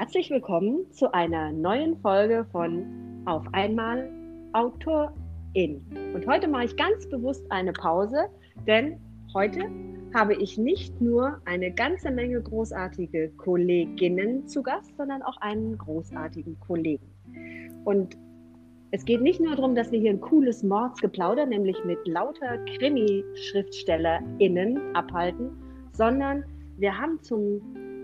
Herzlich willkommen zu einer neuen Folge von Auf einmal Autorin. Und heute mache ich ganz bewusst eine Pause, denn heute habe ich nicht nur eine ganze Menge großartige Kolleginnen zu Gast, sondern auch einen großartigen Kollegen. Und es geht nicht nur darum, dass wir hier ein cooles Mordsgeplauder, nämlich mit lauter Krimi-SchriftstellerInnen abhalten, sondern wir haben zum,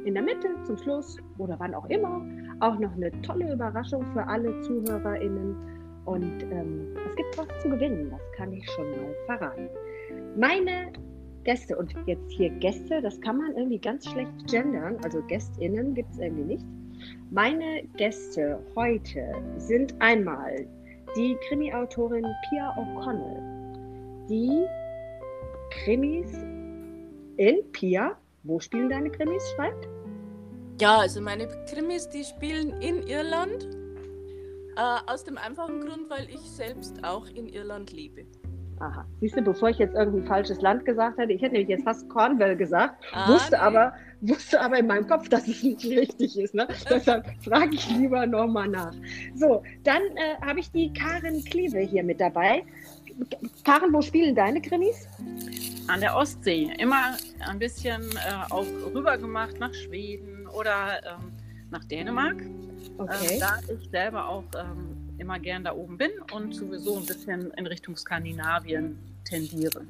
in der Mitte, zum Schluss oder wann auch immer, auch noch eine tolle Überraschung für alle ZuhörerInnen. Und ähm, es gibt was zu gewinnen, das kann ich schon mal verraten. Meine Gäste, und jetzt hier Gäste, das kann man irgendwie ganz schlecht gendern, also GästInnen gibt es irgendwie nicht. Meine Gäste heute sind einmal die Krimi-Autorin Pia O'Connell, die Krimis in Pia, wo spielen deine Krimis, schreibt? Ja, also meine Krimis, die spielen in Irland. Äh, aus dem einfachen Grund, weil ich selbst auch in Irland lebe. Aha. Siehst du, bevor ich jetzt irgendein falsches Land gesagt hätte, ich hätte nämlich jetzt fast Cornwall gesagt, ah, wusste, nee. aber, wusste aber in meinem Kopf, dass es nicht richtig ist. Ne? Deshalb frage ich lieber nochmal nach. So, dann äh, habe ich die Karin Klieve hier mit dabei. Karin, wo spielen deine Krimis? An der Ostsee. Immer ein bisschen äh, auch rüber gemacht nach Schweden oder ähm, nach Dänemark. Okay. Ähm, da ich selber auch ähm, immer gern da oben bin und sowieso ein bisschen in Richtung Skandinavien tendiere.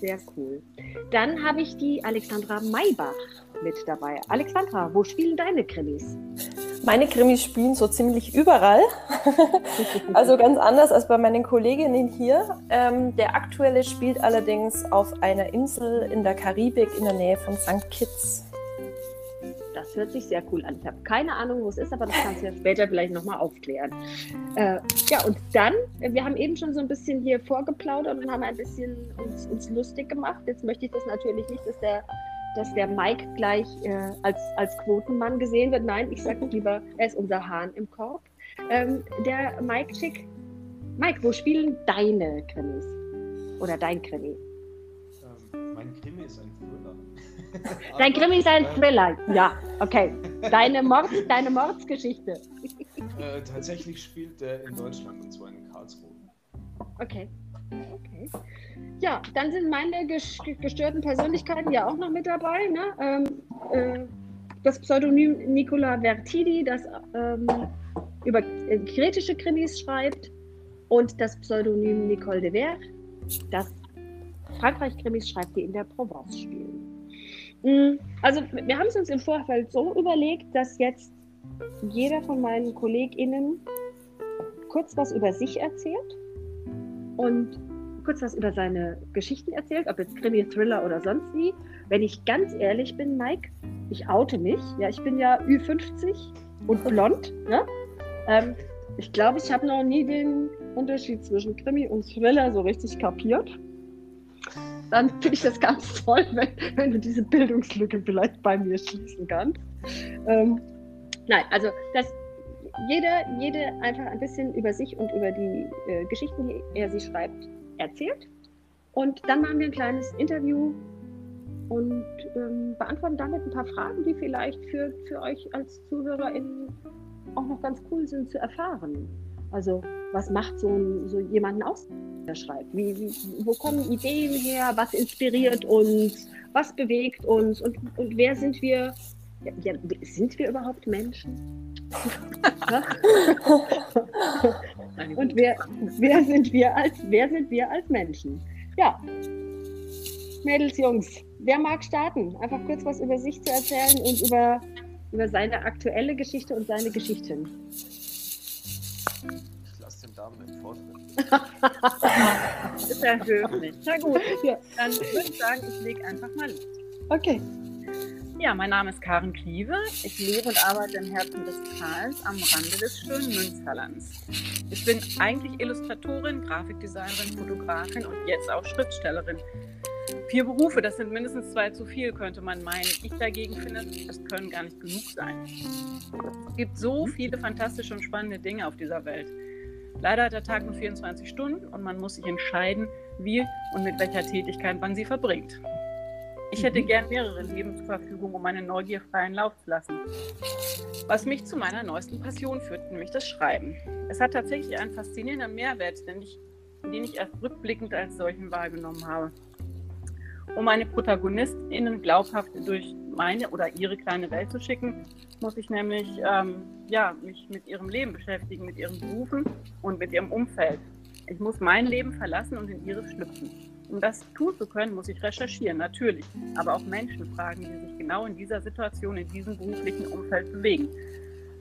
Sehr cool. Dann habe ich die Alexandra Maybach mit dabei. Alexandra, wo spielen deine Krimis? Meine Krimis spielen so ziemlich überall. also ganz anders als bei meinen Kolleginnen hier. Ähm, der aktuelle spielt allerdings auf einer Insel in der Karibik in der Nähe von St. Kitts. Das hört sich sehr cool an. Ich habe keine Ahnung, wo es ist, aber das kannst du ja später vielleicht nochmal aufklären. Äh, ja, und dann, wir haben eben schon so ein bisschen hier vorgeplaudert und haben ein bisschen uns, uns lustig gemacht. Jetzt möchte ich das natürlich nicht, dass der, dass der Mike gleich äh, als, als Quotenmann gesehen wird. Nein, ich sage lieber, er ist unser Hahn im Korb. Ähm, der Mike Chick. Mike, wo spielen deine Krimis? Oder dein Krimi? Ähm, mein Krimi ist ein Dein Krimi ist ein Thriller. Ja, okay. Deine, Mord, deine Mordsgeschichte. Äh, tatsächlich spielt er in Deutschland und zwar in Karlsruhe. Okay. Okay. Ja, dann sind meine gestörten Persönlichkeiten ja auch noch mit dabei. Ne? Ähm, äh, das Pseudonym Nicola Vertidi, das ähm, über äh, kritische Krimis schreibt, und das Pseudonym Nicole de Ver, das Frankreich-Krimis schreibt, die in der Provence spielen. Mm, also wir haben es uns im Vorfeld so überlegt, dass jetzt jeder von meinen KollegInnen kurz was über sich erzählt und kurz was über seine Geschichten erzählt, ob jetzt Krimi, Thriller oder sonst wie. Wenn ich ganz ehrlich bin, Mike, ich oute mich. Ja, ich bin ja Ü50 und blond. Ne? Ähm, ich glaube, ich habe noch nie den Unterschied zwischen Krimi und Thriller so richtig kapiert dann finde ich das ganz toll, wenn, wenn, du diese Bildungslücke vielleicht bei mir schließen kannst. Ähm, nein, also dass jeder, jede einfach ein bisschen über sich und über die äh, Geschichten, die er sie schreibt, erzählt. Und dann machen wir ein kleines Interview und ähm, beantworten damit ein paar Fragen, die vielleicht für, für euch als ZuhörerInnen auch noch ganz cool sind zu erfahren. Also, was macht so, so jemanden aus? Schreibt. Wie, wie, wo kommen Ideen her? Was inspiriert uns? Was bewegt uns? Und, und wer sind wir? Ja, ja, sind wir überhaupt Menschen? und wer, wer, sind wir als, wer sind wir als Menschen? Ja, Mädels, Jungs, wer mag starten? Einfach kurz was über sich zu erzählen und über, über seine aktuelle Geschichte und seine Geschichten. Ich lasse den Damen im Vortritt ist ja höflich. Na gut, ja. dann würde ich sagen, ich lege einfach mal los. Okay. Ja, mein Name ist Karen Klieve. Ich lebe und arbeite im Herzen des Tals am Rande des schönen Münsterlands. Ich bin eigentlich Illustratorin, Grafikdesignerin, Fotografin und jetzt auch Schriftstellerin. Vier Berufe, das sind mindestens zwei zu viel, könnte man meinen. Ich dagegen finde, es können gar nicht genug sein. Es gibt so viele fantastische und spannende Dinge auf dieser Welt. Leider hat der Tag nur 24 Stunden und man muss sich entscheiden, wie und mit welcher Tätigkeit man sie verbringt. Ich hätte gern mehrere Leben zur Verfügung, um meine Neugier freien Lauf zu lassen. Was mich zu meiner neuesten Passion führt, nämlich das Schreiben. Es hat tatsächlich einen faszinierenden Mehrwert, den ich, den ich erst rückblickend als solchen wahrgenommen habe. Um meine ProtagonistInnen glaubhaft durch meine oder ihre kleine Welt zu schicken, muss ich nämlich ähm, ja, mich mit ihrem Leben beschäftigen, mit ihren Berufen und mit ihrem Umfeld. Ich muss mein Leben verlassen und in ihres schlüpfen. Um das tun zu können, muss ich recherchieren, natürlich, aber auch Menschen fragen, die sich genau in dieser Situation, in diesem beruflichen Umfeld bewegen.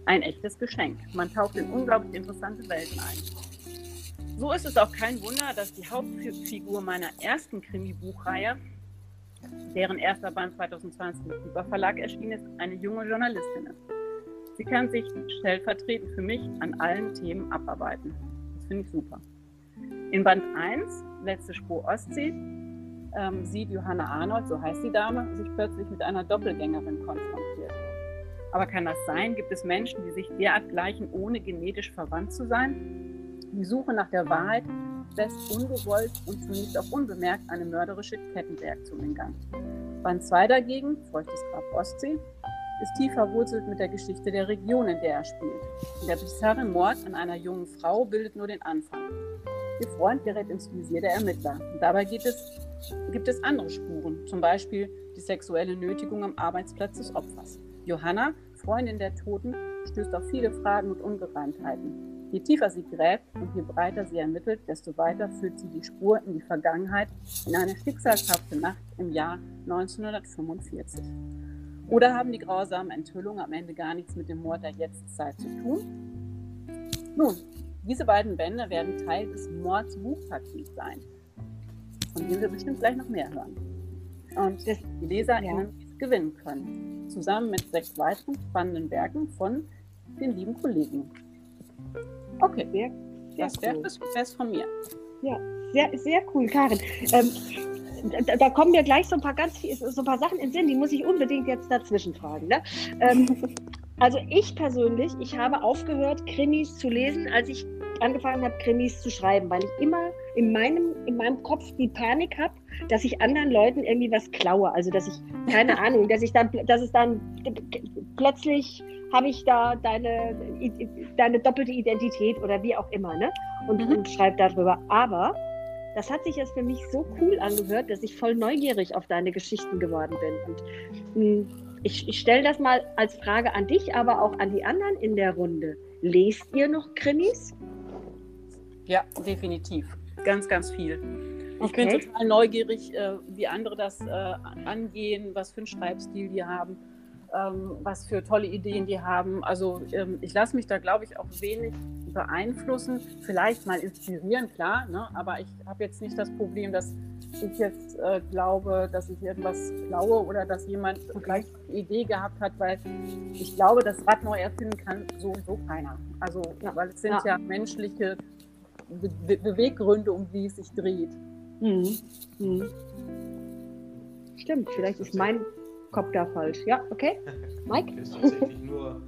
Ein echtes Geschenk. Man taucht in unglaublich interessante Welten ein. So ist es auch kein Wunder, dass die Hauptfigur meiner ersten Krimi-Buchreihe, deren erster Band 2020 im Super Verlag erschienen ist, eine junge Journalistin ist. Sie kann sich stellvertretend für mich an allen Themen abarbeiten. Das finde ich super. In Band 1, letzte Spur Ostsee, ähm, sieht Johanna Arnold, so heißt die Dame, sich plötzlich mit einer Doppelgängerin konfrontiert. Aber kann das sein? Gibt es Menschen, die sich derart gleichen, ohne genetisch verwandt zu sein? Die Suche nach der Wahrheit lässt ungewollt und zunächst auch unbemerkt eine mörderische Kettenreaktion in Gang. Band 2 dagegen, Feuchtes Grab Ostsee, ist tief verwurzelt mit der Geschichte der Region, in der er spielt. Der bizarre Mord an einer jungen Frau bildet nur den Anfang. Ihr Freund gerät ins Visier der Ermittler. Dabei es, gibt es andere Spuren, zum Beispiel die sexuelle Nötigung am Arbeitsplatz des Opfers. Johanna, Freundin der Toten, stößt auf viele Fragen und Ungereimtheiten. Je tiefer sie gräbt und je breiter sie ermittelt, desto weiter führt sie die Spur in die Vergangenheit, in eine schicksalshafte Nacht im Jahr 1945. Oder haben die grausamen Enthüllungen am Ende gar nichts mit dem Mord der Jetztzeit zu tun? Nun, diese beiden Bände werden Teil des Mords Buchpakets sein, von dem wir bestimmt gleich noch mehr hören. Und die LeserInnen ja. gewinnen können, zusammen mit sechs weiteren spannenden Werken von den lieben Kollegen. Okay, sehr, sehr das wäre cool. das von mir. Ja, sehr, sehr cool, Karin. Ähm, da, da, kommen mir gleich so ein paar ganz so ein paar Sachen in den Sinn, die muss ich unbedingt jetzt dazwischen fragen. Ne? Ähm, also ich persönlich, ich habe aufgehört, Krimis zu lesen, als ich angefangen habe, Krimis zu schreiben, weil ich immer in meinem, in meinem Kopf die Panik habe, dass ich anderen Leuten irgendwie was klaue. Also dass ich, keine Ahnung, dass ich dann, dass es dann plötzlich habe ich da deine, deine doppelte Identität oder wie auch immer, ne? Und, mhm. und schreibe darüber. Aber das hat sich jetzt für mich so cool angehört, dass ich voll neugierig auf deine Geschichten geworden bin. Und mh, hm, ich, ich stelle das mal als Frage an dich, aber auch an die anderen in der Runde. Lest ihr noch Krimis? Ja, definitiv. Ganz, ganz viel. Ich okay. bin total neugierig, äh, wie andere das äh, angehen, was für einen Schreibstil die haben ähm, was für tolle Ideen die haben. Also ähm, ich lasse mich da, glaube ich, auch wenig beeinflussen. Vielleicht mal inspirieren, klar, ne? aber ich habe jetzt nicht das Problem, dass ich jetzt äh, glaube, dass ich irgendwas klaue oder dass jemand gleich eine Idee gehabt hat, weil ich glaube, das Rad neu erfinden kann so und so keiner. Also, ja. weil es sind ja, ja menschliche Be Beweggründe, um die es sich dreht. Mhm. Mhm. Stimmt, vielleicht ist mein Kopf da falsch. Ja, okay. Mike? Das ist tatsächlich nur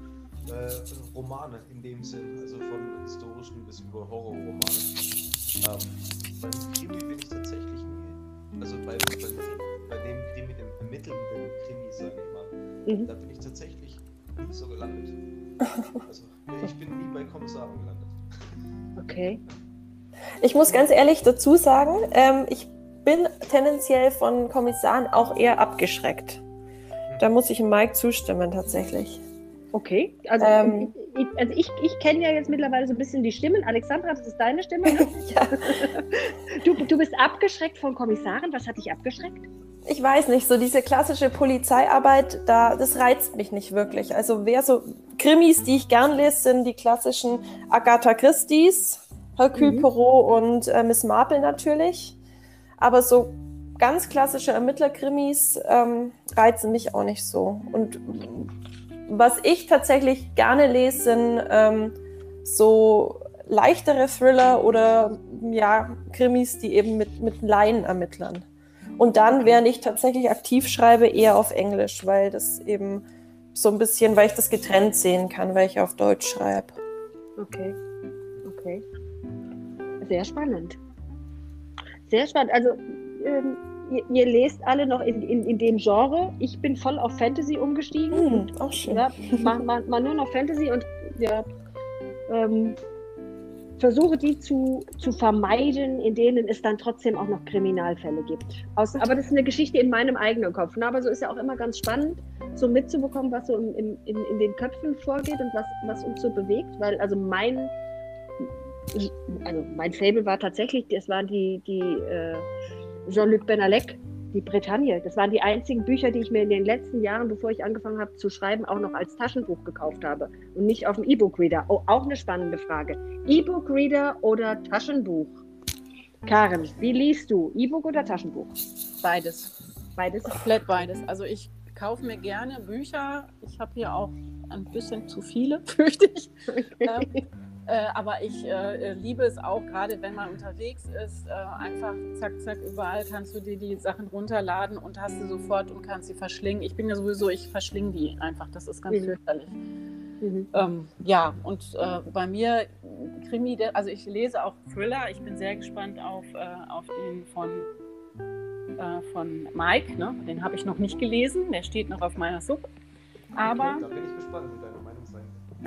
äh, Romane in dem Sinn, also von historischen bis über Horrorromane. Ähm, beim Krimi bin ich tatsächlich nie, also bei, bei, bei dem Krimi, dem ermittelnden Krimi, sage ich mal, mhm. da bin ich tatsächlich nie so gelandet. Also ich bin nie bei Kommissaren gelandet. Okay. Ich muss ganz ehrlich dazu sagen, ähm, ich bin tendenziell von Kommissaren auch eher abgeschreckt. Da muss ich Mike zustimmen, tatsächlich. Okay, also, ähm, ich, also ich, ich kenne ja jetzt mittlerweile so ein bisschen die Stimmen. Alexandra, das ist deine Stimme. Ne? ja. Du, du bist abgeschreckt von Kommissaren. Was hat dich abgeschreckt? Ich weiß nicht, so diese klassische Polizeiarbeit, da, das reizt mich nicht wirklich. Also wer so Krimis, die ich gern lese, sind die klassischen Agatha Christie's, Hercule mhm. Poirot und äh, Miss Marple natürlich. Aber so ganz klassische Ermittlerkrimis ähm, reizen mich auch nicht so. Und was ich tatsächlich gerne lese, sind ähm, so leichtere Thriller oder ja, Krimis, die eben mit, mit Laien ermittlern. Und dann, während ich tatsächlich aktiv schreibe, eher auf Englisch, weil das eben so ein bisschen, weil ich das getrennt sehen kann, weil ich auf Deutsch schreibe. Okay, okay. Sehr spannend. Sehr spannend. Also ähm, ihr, ihr lest alle noch in, in, in dem Genre. Ich bin voll auf Fantasy umgestiegen. Hm, auch schön. Ja, mal, mal, mal nur noch Fantasy und ja, ähm, versuche die zu, zu vermeiden, in denen es dann trotzdem auch noch Kriminalfälle gibt. Aus, aber das ist eine Geschichte in meinem eigenen Kopf. Ne? Aber so ist ja auch immer ganz spannend, so mitzubekommen, was so im, im, in, in den Köpfen vorgeht und was, was uns so bewegt. Weil also mein, also mein Fable war tatsächlich, das waren die, die äh, Jean-Luc Benalek, die Bretagne. Das waren die einzigen Bücher, die ich mir in den letzten Jahren, bevor ich angefangen habe zu schreiben, auch noch als Taschenbuch gekauft habe und nicht auf dem E-Book-Reader. Oh, auch eine spannende Frage. E-Book-Reader oder Taschenbuch? Karen, wie liest du? E-Book oder Taschenbuch? Beides. Beides. Komplett beides. Also ich kaufe mir gerne Bücher. Ich habe hier auch ein bisschen zu viele, fürchte ich. Ähm, äh, aber ich äh, liebe es auch, gerade wenn man unterwegs ist, äh, einfach zack, zack, überall kannst du dir die Sachen runterladen und hast sie sofort und kannst sie verschlingen. Ich bin ja sowieso, ich verschlinge die einfach, das ist ganz mhm. fürchterlich. Mhm. Ähm, ja, und äh, bei mir Krimi, also ich lese auch Thriller, ich bin sehr gespannt auf, äh, auf den von, äh, von Mike, ne? den habe ich noch nicht gelesen, der steht noch auf meiner Sub. Aber, okay, da bin ich gespannt,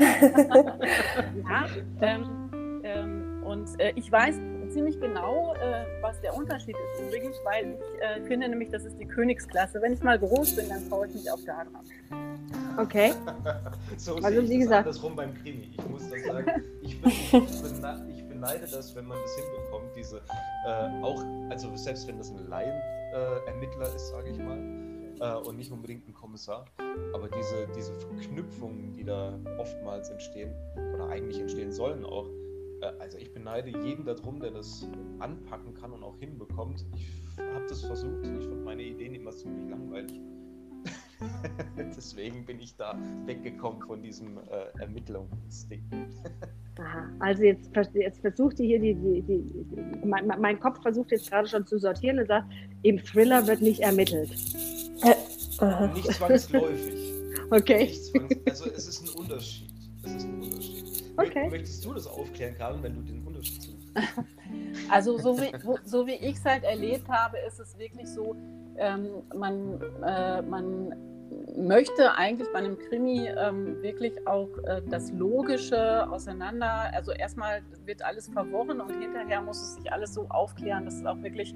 ja, ähm, ähm, und äh, ich weiß ziemlich genau, äh, was der Unterschied ist übrigens, weil ich äh, finde nämlich, das ist die Königsklasse. Wenn ich mal groß bin, dann traue ich mich auch da dran. Okay. so also wie gesagt. Andersrum beim Krimi. Ich muss das sagen. Ich, bin, ich, beneide das, wenn man das hinbekommt, diese äh, auch, also selbst wenn das ein Laienermittler äh, ist, sage ich mal, äh, und nicht unbedingt ein Kommissar. Aber diese, diese Verknüpfungen, die da oftmals entstehen oder eigentlich entstehen sollen auch, äh, also ich beneide jeden darum, der das anpacken kann und auch hinbekommt. Ich habe das versucht, ich fand meine Ideen immer ziemlich langweilig. Deswegen bin ich da weggekommen von diesem äh, Ermittlungsding. Also jetzt, jetzt versucht ihr hier die, die, die, die mein, mein, Kopf versucht jetzt gerade schon zu sortieren und sagt, im Thriller wird nicht ermittelt. Äh, nicht zwangsläufig. Okay. Nicht zwangs also es ist ein Unterschied. Es ist ein Unterschied. Okay. Möchtest du das aufklären, Karin, wenn du den Unterschied suchst? Also so wie, so wie ich es halt erlebt habe, ist es wirklich so, ähm, man, äh, man möchte eigentlich bei einem Krimi ähm, wirklich auch äh, das Logische auseinander, also erstmal wird alles verworren und hinterher muss es sich alles so aufklären, dass es auch wirklich,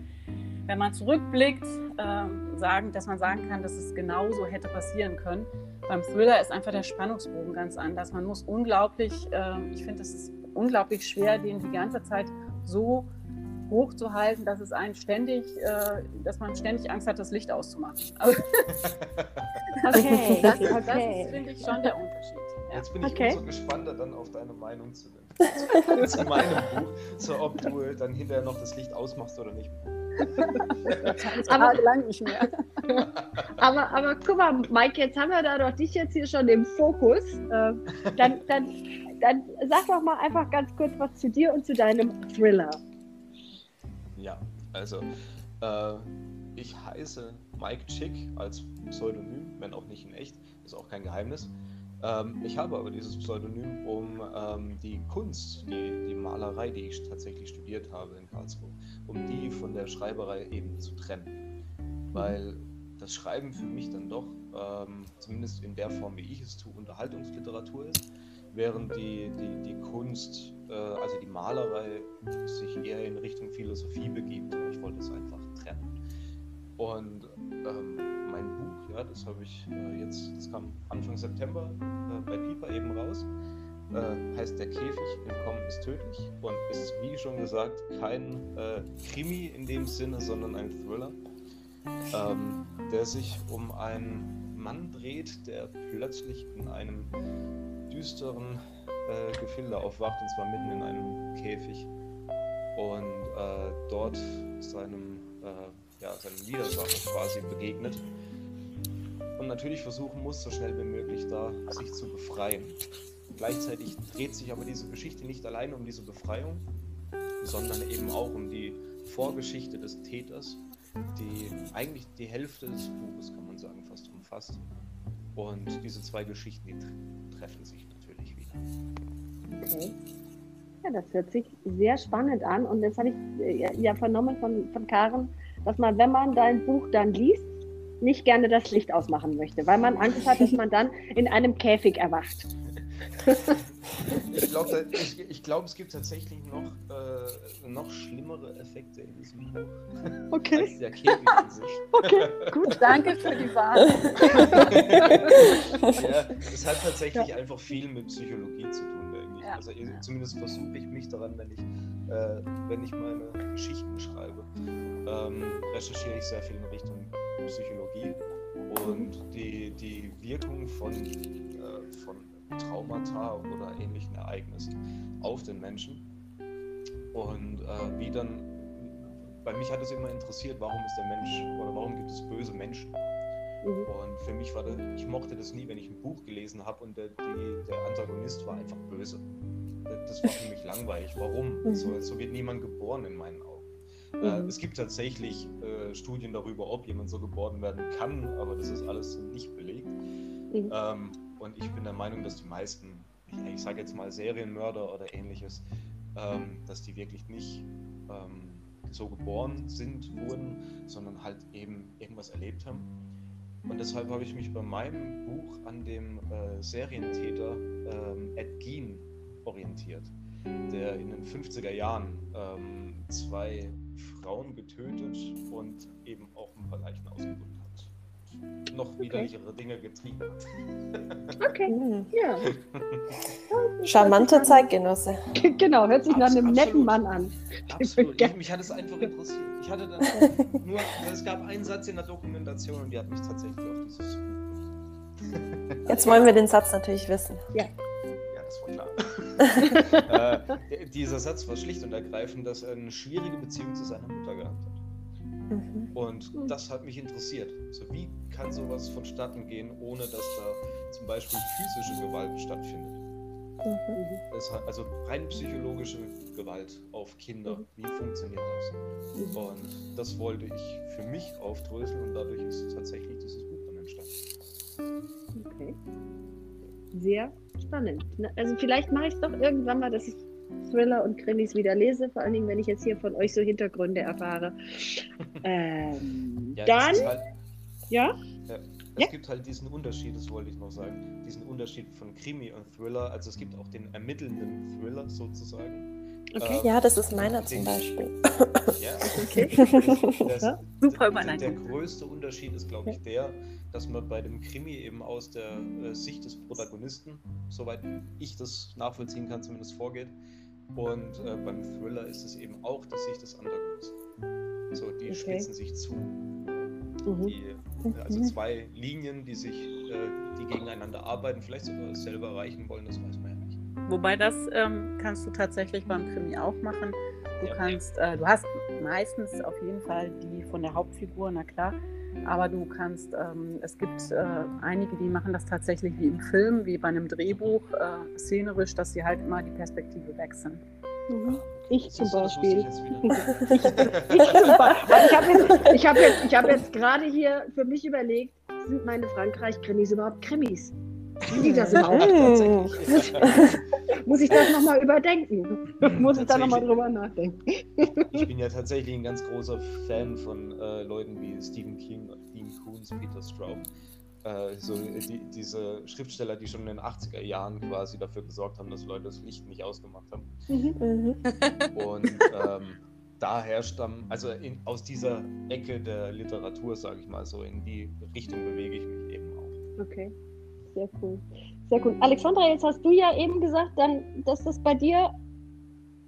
wenn man zurückblickt, äh, sagen, dass man sagen kann, dass es genauso hätte passieren können. Beim Thriller ist einfach der Spannungsbogen ganz anders. Man muss unglaublich, äh, ich finde, es ist unglaublich schwer, den die ganze Zeit so hochzuhalten, dass es einen ständig, äh, dass man ständig Angst hat, das Licht auszumachen. Also, okay, das, okay. das ist, finde ich, schon der Unterschied. Ja. Jetzt bin ich okay. umso gespannter, dann auf deine Meinung zu, zu, zu meinem Buch, so ob du dann hinterher noch das Licht ausmachst oder nicht. aber lang nicht mehr. aber, aber guck mal, Mike, jetzt haben wir da doch dich jetzt hier schon im Fokus. Äh, dann, dann, dann sag doch mal einfach ganz kurz was zu dir und zu deinem Thriller. Ja, also äh, ich heiße Mike Chick als Pseudonym, wenn auch nicht in echt, ist auch kein Geheimnis. Ähm, ich habe aber dieses Pseudonym, um ähm, die Kunst, die, die Malerei, die ich tatsächlich studiert habe in Karlsruhe, um die von der Schreiberei eben zu trennen. Weil das Schreiben für mich dann doch, ähm, zumindest in der Form, wie ich es tue, Unterhaltungsliteratur ist, während die, die, die Kunst äh, also die Malerei sich eher in Richtung Philosophie begibt. Ich wollte es einfach trennen. Und ähm, mein Buch, ja, das habe ich äh, jetzt, das kam Anfang September äh, bei Piper eben raus. Äh, heißt Der Käfig, Entkommen ist tödlich und ist, wie schon gesagt, kein äh, Krimi in dem Sinne, sondern ein Thriller, ähm, der sich um einen Mann dreht, der plötzlich in einem düsteren äh, Gefilde aufwacht, und zwar mitten in einem Käfig. Und äh, dort seinem, ja, seinem Widersacher quasi begegnet. Und natürlich versuchen muss, so schnell wie möglich da sich zu befreien. Gleichzeitig dreht sich aber diese Geschichte nicht allein um diese Befreiung, sondern eben auch um die Vorgeschichte des Täters, die eigentlich die Hälfte des Buches, kann man sagen, fast umfasst. Und diese zwei Geschichten, die treffen sich natürlich wieder. Okay. Ja, das hört sich sehr spannend an. Und das habe ich äh, ja vernommen von, von Karen, dass man, wenn man dein Buch dann liest, nicht gerne das Licht ausmachen möchte, weil man Angst hat, dass man dann in einem Käfig erwacht. Ich glaube, ich, ich glaub, es gibt tatsächlich noch, äh, noch schlimmere Effekte in diesem Buch Okay. als der Käfig an sich. Okay, gut. Danke für die Wahl. ja, es hat tatsächlich einfach viel mit Psychologie zu tun, denke ich. Ja. Also ich- zumindest versuche ich mich daran, wenn ich, äh, wenn ich meine Geschichten schreibe, ähm, recherchiere ich sehr viel in Richtung Psychologie und die, die Wirkung von, äh, von Traumata oder ähnlichen Ereignissen auf den Menschen. Und äh, wie dann, bei mich hat es immer interessiert, warum ist der Mensch oder warum gibt es böse Menschen? Mhm. Und für mich war das, ich mochte das nie, wenn ich ein Buch gelesen habe und der, die, der Antagonist war einfach böse. Das war für mich langweilig. Warum? Mhm. So, so wird niemand geboren in meinen Augen. Äh, es gibt tatsächlich äh, Studien darüber, ob jemand so geboren werden kann, aber das ist alles nicht belegt. Mhm. Ähm, und ich bin der Meinung, dass die meisten, ich, ich sage jetzt mal Serienmörder oder ähnliches, ähm, dass die wirklich nicht ähm, so geboren sind, wurden, sondern halt eben irgendwas erlebt haben. Und deshalb habe ich mich bei meinem Buch an dem äh, Serientäter ähm, Ed Gein orientiert, der in den 50er Jahren ähm, zwei Frauen getötet und eben auch ein paar Leichen ausgebunden hat. Noch widerlichere Dinge getrieben hat. Okay, Hm. ja. Charmanter Zeitgenosse. Genau, hört sich nach einem Absolut. netten Mann an. Absolut. Ich, mich hat es einfach interessiert. Ich hatte dann nur, es gab einen Satz in der Dokumentation und die hat mich tatsächlich auf dieses Buch Jetzt wollen wir den Satz natürlich wissen. Ja, das war klar. Äh, dieser Satz war schlicht und ergreifend, dass er eine schwierige Beziehung zu seiner Mutter gehabt hat. Mhm. Und das hat mich interessiert. So, wie kann sowas vonstatten gehen, ohne dass da zum Beispiel physische Gewalt stattfindet? Mhm. Also rein psychologische Gewalt auf Kinder. Wie funktioniert das? Und das wollte ich für mich aufdröseln und dadurch ist tatsächlich dieses Buch dann entstanden. Okay. Sehr spannend. Ne? Also vielleicht mache ich es doch irgendwann mal, dass ich Thriller und Krimis wieder lese, vor allen Dingen, wenn ich jetzt hier von euch so Hintergründe erfahre. Ähm, Ja, dann, halt, ja, Ja, es Ja. gibt halt diesen Unterschied, das wollte ich noch sagen, diesen Unterschied von Krimi und Thriller. Also es gibt auch den ermittelnden Thriller sozusagen. Okay. Ähm, Ja, das ist meiner den- zum Beispiel. Ja, okay. das, Ja, super der, Überleitung. der größte Unterschied ist, glaube ich, der, dass man bei dem Krimi eben aus der äh, Sicht des Protagonisten, soweit ich das nachvollziehen kann, zumindest vorgeht. Und äh, beim Thriller ist es eben auch die Sicht des Antagonisten. So, die Okay. spitzen sich zu. Mhm. Die, also zwei Linien, die sich, äh, die gegeneinander arbeiten, vielleicht sogar dasselbe erreichen wollen, das weiß man ja. Wobei das ähm, kannst du tatsächlich beim Krimi auch machen. Du Ja. kannst, äh, du hast meistens auf jeden Fall die von der Hauptfigur, na klar. Aber du kannst, ähm, es gibt äh, einige, die machen das tatsächlich wie im Film, wie bei einem Drehbuch, äh, szenerisch, dass sie halt immer die Perspektive wechseln. Mhm. Ich zum Beispiel. ich zum Beispiel. Ich habe jetzt, ich hab jetzt, ich hab jetzt gerade hier für mich überlegt, sind meine Frankreich-Krimis überhaupt Krimis? Sind die das überhaupt? Mhm. Muss ich das nochmal überdenken? Muss ich da nochmal Tatsächlich. drüber nachdenken? Ich bin ja tatsächlich ein ganz großer Fan von äh, Leuten wie Stephen King, Dean Koontz, Peter Straub. Äh, so die, diese Schriftsteller, die schon in den 80er Jahren quasi dafür gesorgt haben, dass Leute das Licht nicht ausgemacht haben. Mhm. Und ähm, daher stammen, also in, aus dieser Ecke der Literatur, sage ich mal so, in die Richtung bewege ich mich eben auch. Okay, sehr cool. Sehr cool. Alexandra, jetzt hast du ja eben gesagt, dann, dass das bei dir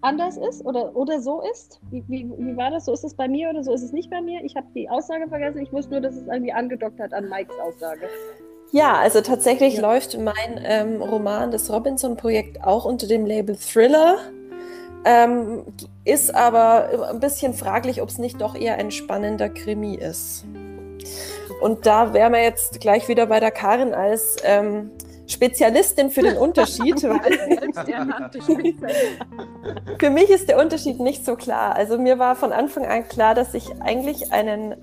anders ist oder, oder so ist. Wie, wie, wie war das? So ist es bei mir oder so ist es nicht bei mir? Ich habe die Aussage vergessen. Ich wusste nur, dass es irgendwie angedockt hat an Mikes Aussage. Ja, also tatsächlich Ja. läuft mein ähm, Roman, das Robinson-Projekt, auch unter dem Label Thriller. Ähm, ist aber ein bisschen fraglich, ob es nicht doch eher ein spannender Krimi ist. Und da wären wir jetzt gleich wieder bei der Karin als ähm, Spezialistin für den Unterschied. für mich ist der Unterschied nicht so klar. Also mir war von Anfang an klar, dass ich eigentlich einen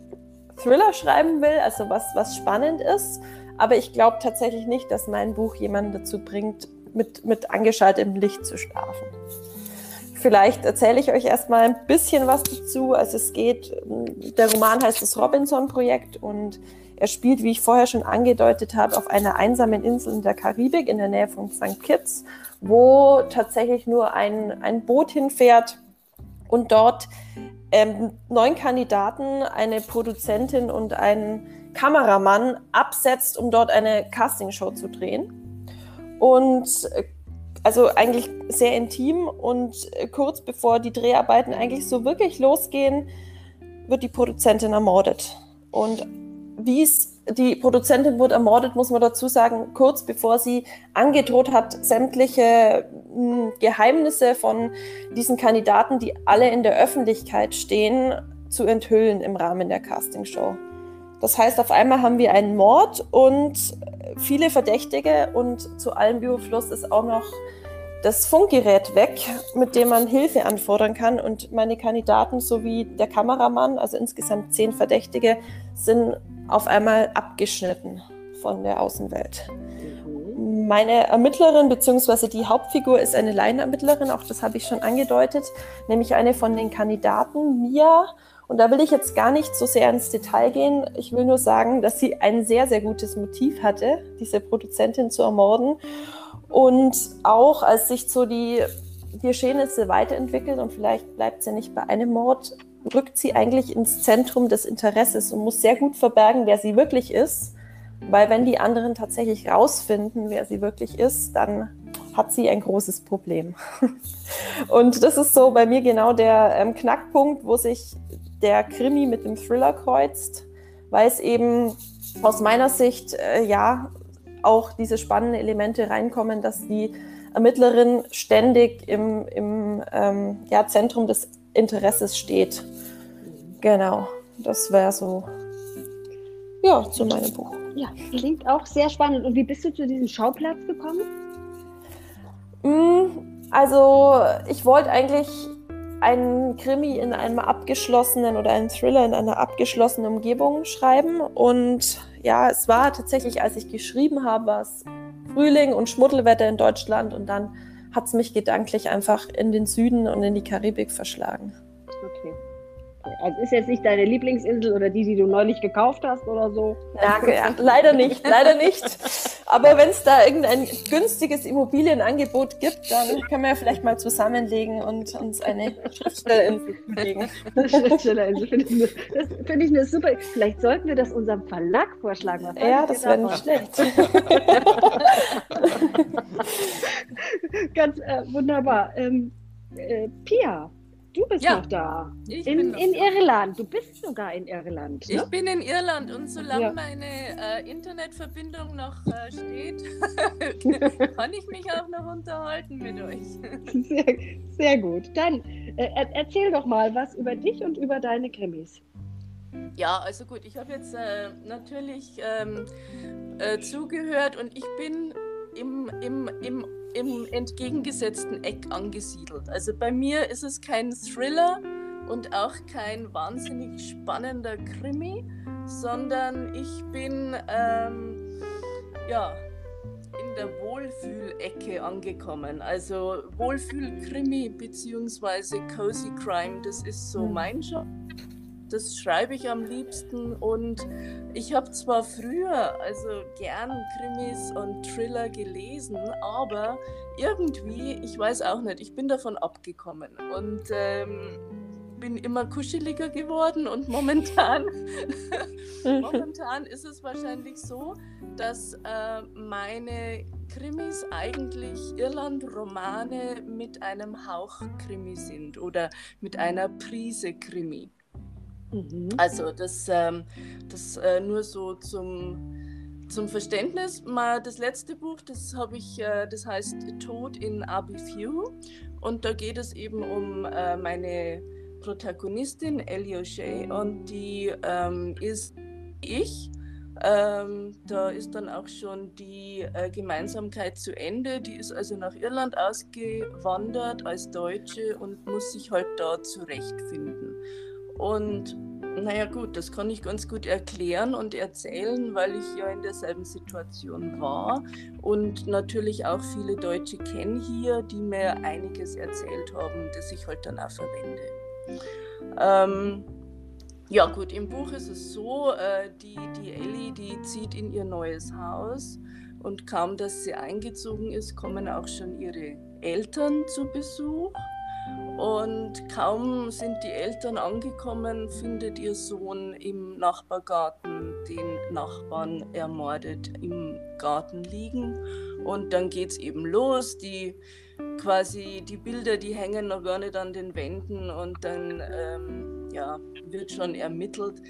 Thriller schreiben will, also was, was spannend ist. Aber ich glaube tatsächlich nicht, dass mein Buch jemanden dazu bringt, mit, mit angeschaltetem Licht zu schlafen. Vielleicht erzähle ich euch erstmal ein bisschen was dazu. Also es geht, der Roman heißt das Robinson-Projekt und er spielt, wie ich vorher schon angedeutet habe, auf einer einsamen Insel in der Karibik in der Nähe von St. Kitts, wo tatsächlich nur ein, ein Boot hinfährt und dort ähm, neun Kandidaten, eine Produzentin und einen Kameramann absetzt, um dort eine Castingshow zu drehen. Und äh, also eigentlich sehr intim und äh, kurz bevor die Dreharbeiten eigentlich so wirklich losgehen, wird die Produzentin ermordet. Und wie es die Produzentin wurde ermordet, muss man dazu sagen, kurz bevor sie angedroht hat, sämtliche hm, Geheimnisse von diesen Kandidaten, die alle in der Öffentlichkeit stehen, zu enthüllen im Rahmen der Castingshow. Das heißt, auf einmal haben wir einen Mord und viele Verdächtige und zu allem Überfluss ist auch noch das Funkgerät weg, mit dem man Hilfe anfordern kann. Und meine Kandidaten sowie der Kameramann, also insgesamt zehn Verdächtige, sind auf einmal abgeschnitten von der Außenwelt. Meine Ermittlerin bzw. die Hauptfigur ist eine Laienermittlerin, auch das habe ich schon angedeutet, nämlich eine von den Kandidaten, Mia. Und da will ich jetzt gar nicht so sehr ins Detail gehen. Ich will nur sagen, dass sie ein sehr, sehr gutes Motiv hatte, diese Produzentin zu ermorden. Und auch als sich so die, Geschehnisse weiterentwickeln und vielleicht bleibt sie nicht bei einem Mord, rückt sie eigentlich ins Zentrum des Interesses und muss sehr gut verbergen, wer sie wirklich ist. Weil wenn die anderen tatsächlich rausfinden, wer sie wirklich ist, dann hat sie ein großes Problem. Und das ist so bei mir genau der ähm, Knackpunkt, wo sich der Krimi mit dem Thriller kreuzt, weil es eben aus meiner Sicht äh, ja auch diese spannenden Elemente reinkommen, dass die Ermittlerin ständig im, im ähm, ja, Zentrum des Interesses steht. Genau, das wäre so, ja, zu meinem Buch. Ja, klingt auch sehr spannend. Und wie bist du zu diesem Schauplatz gekommen? Mm, also, ich wollte eigentlich einen Krimi in einem abgeschlossenen oder einen Thriller in einer abgeschlossenen Umgebung schreiben. Und ja, es war tatsächlich, als ich geschrieben habe, war es Frühling und Schmuddelwetter in Deutschland und dann hat es mich gedanklich einfach in den Süden und in die Karibik verschlagen. Also ist jetzt nicht deine Lieblingsinsel oder die, die du neulich gekauft hast oder so? Danke, ja, leider nicht, leider nicht. Aber wenn es da irgendein günstiges Immobilienangebot gibt, dann können wir ja vielleicht mal zusammenlegen und uns eine Schriftstellerinsel zulegen. Schriftstellerinsel finde ich, find ich eine super. Vielleicht sollten wir das unserem Verlag vorschlagen. Was ja, das wäre nicht schlecht. Ganz äh, wunderbar. Ähm, äh, Pia, Du bist ja, noch da. Ich in, bin in Irland. Du bist sogar in Irland. Ne? Ich bin in Irland und solange ja. meine äh, Internetverbindung noch äh, steht, kann ich mich auch noch unterhalten mit euch. Sehr, sehr gut. Dann äh, erzähl doch mal was über dich und über deine Krimis. Ja, also gut, ich habe jetzt äh, natürlich ähm, äh, zugehört und ich bin im, im, im im entgegengesetzten Eck angesiedelt. Also bei mir ist es kein Thriller und auch kein wahnsinnig spannender Krimi, sondern ich bin ähm, ja in der Wohlfühlecke angekommen. Also Wohlfühl-Krimi bzw. Cozy Crime, das ist so mein Job das schreibe ich am liebsten. Und ich habe zwar früher also gern Krimis und Thriller gelesen, aber irgendwie, ich weiß auch nicht, ich bin davon abgekommen und ähm, bin immer kuscheliger geworden und momentan, momentan ist es wahrscheinlich so, dass äh, meine Krimis eigentlich Irland-Romane mit einem Hauch Krimi sind oder mit einer Prise Krimi. Mhm. Also das, ähm, das äh, nur so zum, zum Verständnis. Mal das letzte Buch, das habe ich, äh, das heißt Tod in Abbeyview und da geht es eben um äh, meine Protagonistin Ellie O'Shea und die ähm, ist ich. Ähm, da ist dann auch schon die äh, Gemeinsamkeit zu Ende. Die ist also nach Irland ausgewandert als Deutsche und muss sich halt da zurechtfinden. Und Naja gut, das kann ich ganz gut erklären und erzählen, weil ich ja in derselben Situation war und natürlich auch viele Deutsche kenne hier, die mir einiges erzählt haben, das ich halt dann auch verwende. Ähm, ja gut, im Buch ist es so, äh, die, die Ellie, die zieht in ihr neues Haus und kaum, dass sie eingezogen ist, kommen auch schon ihre Eltern zu Besuch. Und kaum sind die Eltern angekommen, findet ihr Sohn im Nachbargarten den Nachbarn ermordet im Garten liegen. Und dann geht es eben los. Die quasi die Bilder, die hängen noch gar nicht an den Wänden und dann ähm, ja, wird schon ermittelt.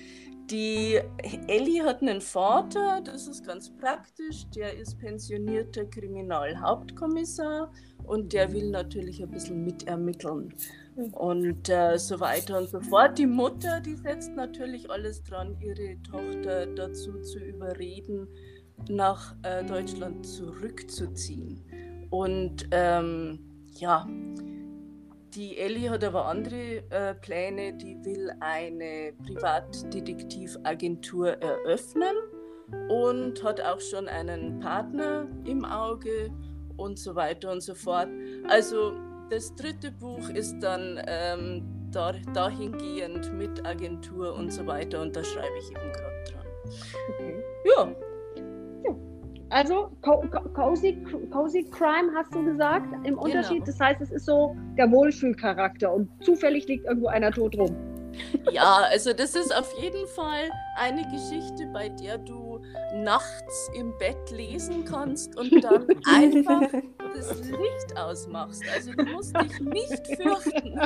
Die Ellie hat einen Vater, das ist ganz praktisch, der ist pensionierter Kriminalhauptkommissar und der will natürlich ein bisschen mitermitteln und äh, so weiter und so fort. Die Mutter, die setzt natürlich alles dran, ihre Tochter dazu zu überreden, nach äh, Deutschland zurückzuziehen. Und ähm, ja, die Ellie hat aber andere äh, Pläne. Die will eine Privatdetektivagentur eröffnen und hat auch schon einen Partner im Auge und so weiter und so fort. Also das dritte Buch ist dann ähm, da, dahingehend mit Agentur und so weiter und da schreibe ich eben gerade dran. Okay. Ja, also co co cozy, cozy Crime hast du gesagt im Unterschied. Genau. Das heißt, es ist so der Wohlfühlcharakter und zufällig liegt irgendwo einer tot rum. Ja, also das ist auf jeden Fall eine Geschichte, bei der du nachts im Bett lesen kannst und dann einfach das Licht ausmachst. Also du musst dich nicht fürchten.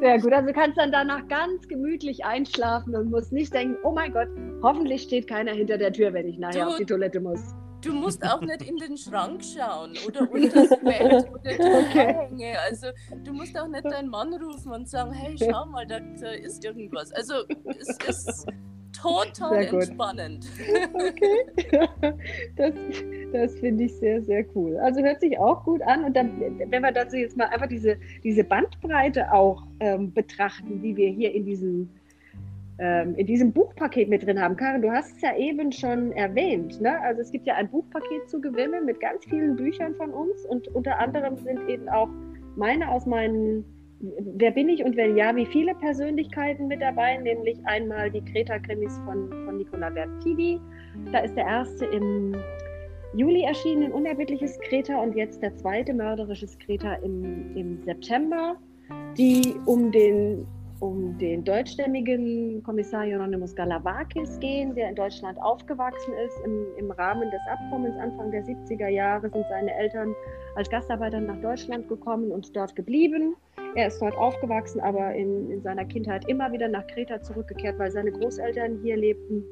Sehr gut. Also du kannst dann danach ganz gemütlich einschlafen und musst nicht denken, oh mein Gott, hoffentlich steht keiner hinter der Tür, wenn ich nachher du, auf die Toilette muss. Du musst auch nicht in den Schrank schauen oder unter das Bett oder die okay. Also du musst auch nicht deinen Mann rufen und sagen, hey, schau mal, da, ist irgendwas. Also es ist total entspannend. Okay. Das, das finde ich sehr, sehr cool. Also hört sich auch gut an. Und dann, wenn wir dazu jetzt mal einfach diese, diese Bandbreite auch ähm, betrachten, die wir hier in diesem, in diesem Buchpaket mit drin haben. Karin, du hast es ja eben schon erwähnt. Ne? Also es gibt ja ein Buchpaket zu gewinnen mit ganz vielen Büchern von uns und unter anderem sind eben auch meine aus meinen Wer bin ich und wenn ja, wie viele Persönlichkeiten mit dabei? Nämlich einmal die Kreta-Krimis von, von Nicola Vertidi. Da ist der erste im Juli erschienen, Unerbittliches Kreta und jetzt der zweite mörderisches Kreta im, im September, die um den, um den deutschstämmigen Kommissar Hieronymus Galavakis gehen, der in Deutschland aufgewachsen ist. Im, Im Rahmen des Abkommens Anfang der 70er Jahre sind seine Eltern als Gastarbeiter nach Deutschland gekommen und dort geblieben. Er ist dort aufgewachsen, aber in, in seiner Kindheit immer wieder nach Kreta zurückgekehrt, weil seine Großeltern hier lebten.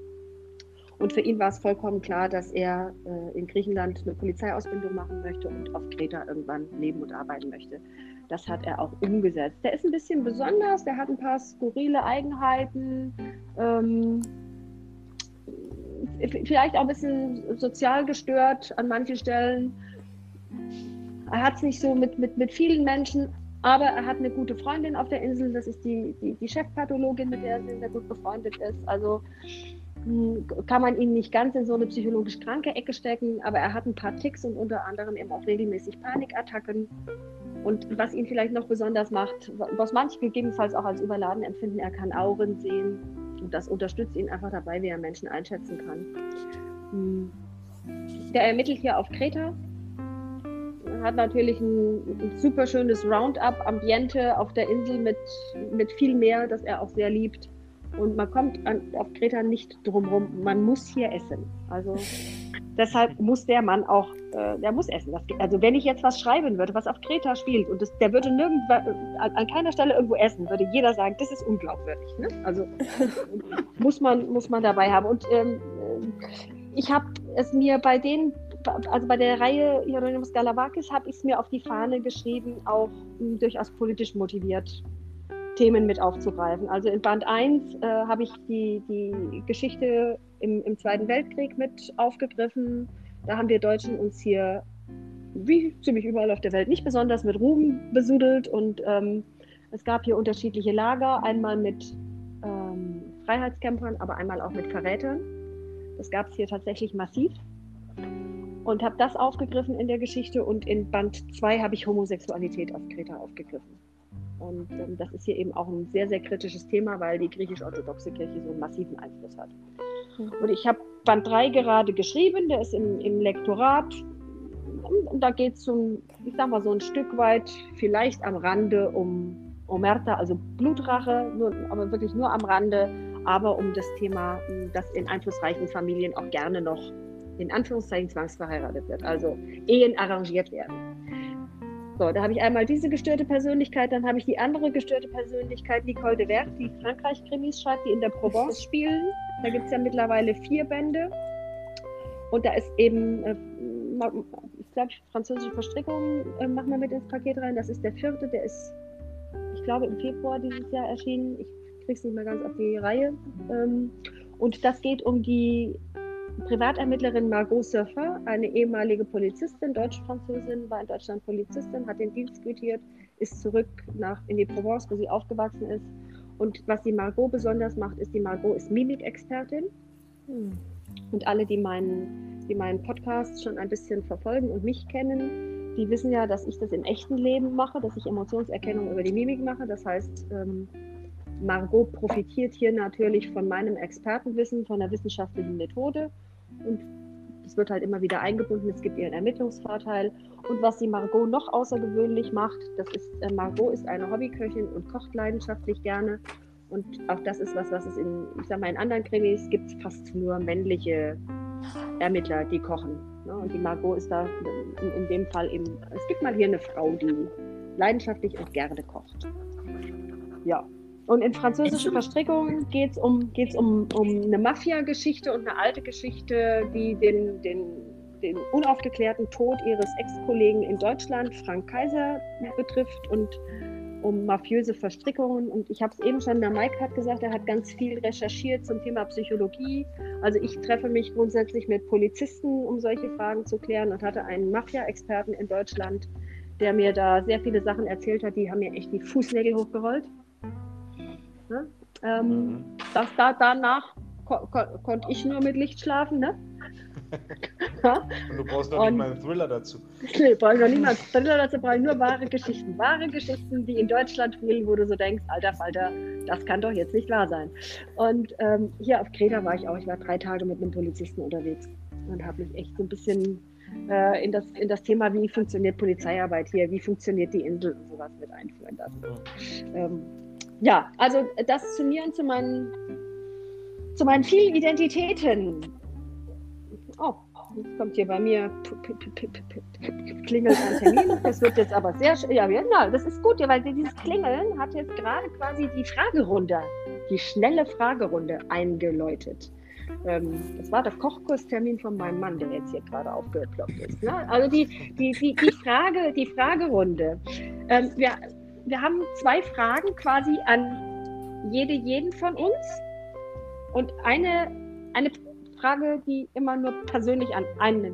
Und für ihn war es vollkommen klar, dass er äh, in Griechenland eine Polizeiausbildung machen möchte und auf Kreta irgendwann leben und arbeiten möchte. Das hat er auch umgesetzt. Der ist ein bisschen besonders, der hat ein paar skurrile Eigenheiten, ähm, vielleicht auch ein bisschen sozial gestört an manchen Stellen. Er hat es nicht so mit, mit, mit vielen Menschen, aber er hat eine gute Freundin auf der Insel, das ist die, die, die Chefpathologin, mit der er sehr gut befreundet ist. Also kann man ihn nicht ganz in so eine psychologisch kranke Ecke stecken, aber er hat ein paar Ticks und unter anderem eben auch regelmäßig Panikattacken. Und was ihn vielleicht noch besonders macht, was manche gegebenenfalls auch als überladen empfinden, er kann Auren sehen. Und das unterstützt ihn einfach dabei, wie er Menschen einschätzen kann. Hm. Der ermittelt hier auf Kreta hat natürlich ein, ein super schönes Roundup-Ambiente auf der Insel mit, mit viel mehr, das er auch sehr liebt. Und man kommt an, auf Kreta nicht drumherum. Man muss hier essen. Also deshalb muss der Mann auch, äh, der muss essen. Das, also wenn ich jetzt was schreiben würde, was auf Kreta spielt und das, der würde nirgendwo, an, an, keiner Stelle irgendwo essen, würde jeder sagen, das ist unglaubwürdig. Ne? Also muss man muss man dabei haben. Und ähm, ich habe es mir bei den also bei der Reihe Hieronymus Galavakis habe ich es mir auf die Fahne geschrieben, auch durchaus politisch motiviert Themen mit aufzugreifen. Also in Band 1 äh, habe ich die, die Geschichte im, im, Zweiten Weltkrieg mit aufgegriffen. Da haben wir Deutschen uns hier, wie ziemlich überall auf der Welt, nicht besonders mit Ruhm besudelt und ähm, Es gab hier unterschiedliche Lager, einmal mit ähm, Freiheitskämpfern, aber einmal auch mit Verrätern. Das gab es hier tatsächlich massiv. Und habe das aufgegriffen in der Geschichte und in Band 2 habe ich Homosexualität auf Kreta aufgegriffen. Und ähm, das ist hier eben auch ein sehr, sehr kritisches Thema, weil die griechisch-orthodoxe Kirche so einen massiven Einfluss hat. Und ich habe Band 3 gerade geschrieben, der ist im, im Lektorat. Und da geht es so, ich sag mal, so ein Stück weit, vielleicht am Rande um Omerta, also Blutrache, nur, aber wirklich nur am Rande, aber um das Thema, dass in einflussreichen Familien auch gerne noch in Anführungszeichen zwangsverheiratet wird, also Ehen arrangiert werden. So, da habe ich einmal diese gestörte Persönlichkeit, dann habe ich die andere gestörte Persönlichkeit, Nicole de Wert, die Frankreich-Krimis schreibt, die in der Provence spielen. Da gibt es ja mittlerweile vier Bände. Und da ist eben, äh, ich glaube, französische Verstrickungen äh, machen wir mit ins Paket rein. Das ist der vierte, der ist, ich glaube, im Februar dieses Jahr erschienen. Ich kriege es nicht mehr ganz auf die Reihe. Ähm, und das geht um die Privatermittlerin Margot Surfer, eine ehemalige Polizistin, Deutsch-Französin, war in Deutschland Polizistin, hat den Dienst quittiert, ist zurück nach, in die Provence, wo sie aufgewachsen ist. Und was die Margot besonders macht, ist, die Margot ist Mimikexpertin. Hm. Und alle, die meinen, die meinen Podcast schon ein bisschen verfolgen und mich kennen, die wissen ja, dass ich das im echten Leben mache, dass ich Emotionserkennung über die Mimik mache. Das heißt, ähm, Margot profitiert hier natürlich von meinem Expertenwissen, von der wissenschaftlichen Methode und es wird halt immer wieder eingebunden, es gibt ihren Ermittlungsvorteil. Und was die Margot noch außergewöhnlich macht, das ist, äh, Margot ist eine Hobbyköchin und kocht leidenschaftlich gerne. Und auch das ist was, was es in, ich sag mal, in anderen Krimis gibt fast nur männliche Ermittler, die kochen. Ne? Und die Margot ist da in, in dem Fall eben, es gibt mal hier eine Frau, die leidenschaftlich und gerne kocht. Ja, und in französischen Verstrickungen geht es um, geht's um, um eine Mafia-Geschichte und eine alte Geschichte, die den, den, den unaufgeklärten Tod ihres Ex-Kollegen in Deutschland, Frank Kaiser, betrifft und um mafiöse Verstrickungen. Und ich habe es eben schon, der Mike hat gesagt, er hat ganz viel recherchiert zum Thema Psychologie. Also ich treffe mich grundsätzlich mit Polizisten, um solche Fragen zu klären und hatte einen Mafia-Experten in Deutschland, der mir da sehr viele Sachen erzählt hat, die haben mir echt die Fußnägel hochgerollt. Ne? Ähm, mhm. das, da, danach ko ko konnte ich nur mit Licht schlafen. Ne? Und du brauchst noch Und, nicht mal einen Thriller dazu. Nee, brauche ich noch nicht mal einen Thriller dazu, brauche ich nur wahre Geschichten. Wahre Geschichten, die in Deutschland spielen, wo du so denkst, alter Falter, das kann doch jetzt nicht wahr sein. Und ähm, hier auf Kreta war ich auch, ich war drei Tage mit einem Polizisten unterwegs und habe mich echt so ein bisschen äh, in, das, in das Thema, wie funktioniert Polizeiarbeit hier, wie funktioniert die Insel und sowas mit einführen lassen. Ähm, ja, also das zu mir und zu meinen, zu meinen vielen Identitäten. Oh, jetzt kommt hier bei mir klingelt ein Termin. Das wird jetzt aber sehr ja, ja, das ist gut, weil dieses Klingeln hat jetzt gerade quasi die Fragerunde, die schnelle Fragerunde eingeläutet. Ähm, das war der Kochkurstermin von meinem Mann, der jetzt hier gerade aufgeploppt ist. Ne? Also die, die, die, die, Frage, die Fragerunde. Ähm, wir, wir haben zwei Fragen quasi an jede, jeden von uns. Und eine, eine Frage, die immer nur persönlich an eine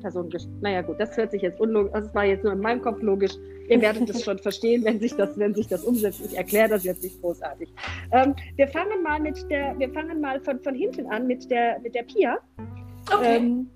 Person gestellt Naja, gut, das hört sich jetzt unlogisch, das war jetzt nur in meinem Kopf logisch. Ihr werdet es schon verstehen, wenn sich das, wenn sich das umsetzt. Ich erkläre das jetzt nicht großartig. Ähm, wir fangen mal mit der, wir fangen mal von, von hinten an mit der, mit der Pia. Okay. Ähm,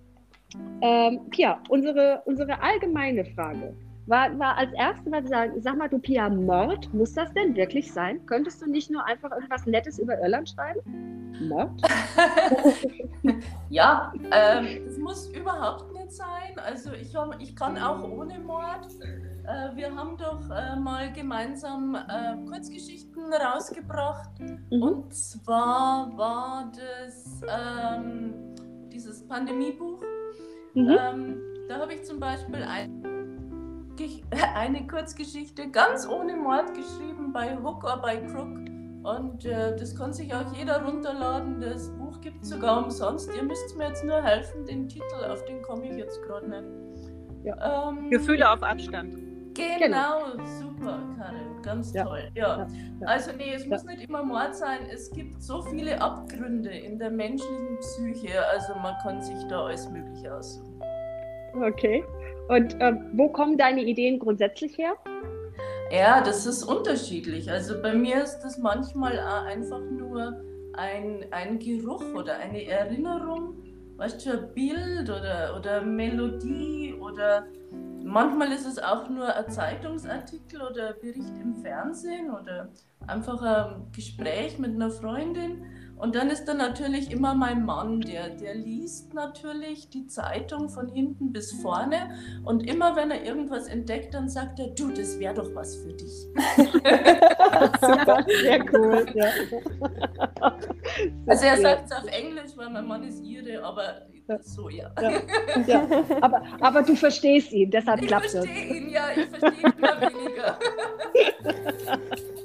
ähm, Pia, unsere, unsere allgemeine Frage war, war als erstes mal sagen, sag mal, du Pia, Mord, muss das denn wirklich sein? Könntest du nicht nur einfach irgendwas Nettes über Irland schreiben? Mord? ja, ähm, das muss überhaupt nicht sein. Also ich, ich kann auch ohne Mord. Äh, wir haben doch äh, mal gemeinsam äh, Kurzgeschichten rausgebracht. Mhm. Und zwar war das ähm, dieses Pandemiebuch. Mhm. Ähm, da habe ich zum Beispiel ein eine Kurzgeschichte ganz ohne Mord geschrieben bei Hook oder bei Crook. Und äh, das kann sich auch jeder runterladen. Das Buch gibt es sogar umsonst. Ihr müsst mir jetzt nur helfen, den Titel, auf den komme ich jetzt gerade nicht. Ja. Ähm, Gefühle auf Abstand. Genau, genau. super, Karin, ganz ja. toll. Ja. ja. Also nee, es muss nicht immer Mord sein. Es gibt so viele Abgründe in der menschlichen Psyche. Also man kann sich da alles Mögliche aussuchen. Okay. Und äh, wo kommen deine Ideen grundsätzlich her? Ja, das ist unterschiedlich. Also bei mir ist das manchmal auch einfach nur ein, ein Geruch oder eine Erinnerung, weißt du, ein Bild oder, oder Melodie oder manchmal ist es auch nur ein Zeitungsartikel oder ein Bericht im Fernsehen oder einfach ein Gespräch mit einer Freundin. Und dann ist da natürlich immer mein Mann, der, der liest natürlich die Zeitung von hinten bis vorne. Und immer wenn er irgendwas entdeckt, dann sagt er, du, das wäre doch was für dich. Super, sehr cool. Ja. Also er sagt es auf Englisch, weil mein Mann ist ihre, aber so ja. ja. ja. Aber, aber du verstehst ihn, deshalb ich klappt es. Ich verstehe ihn, ja, ich verstehe ihn immer weniger.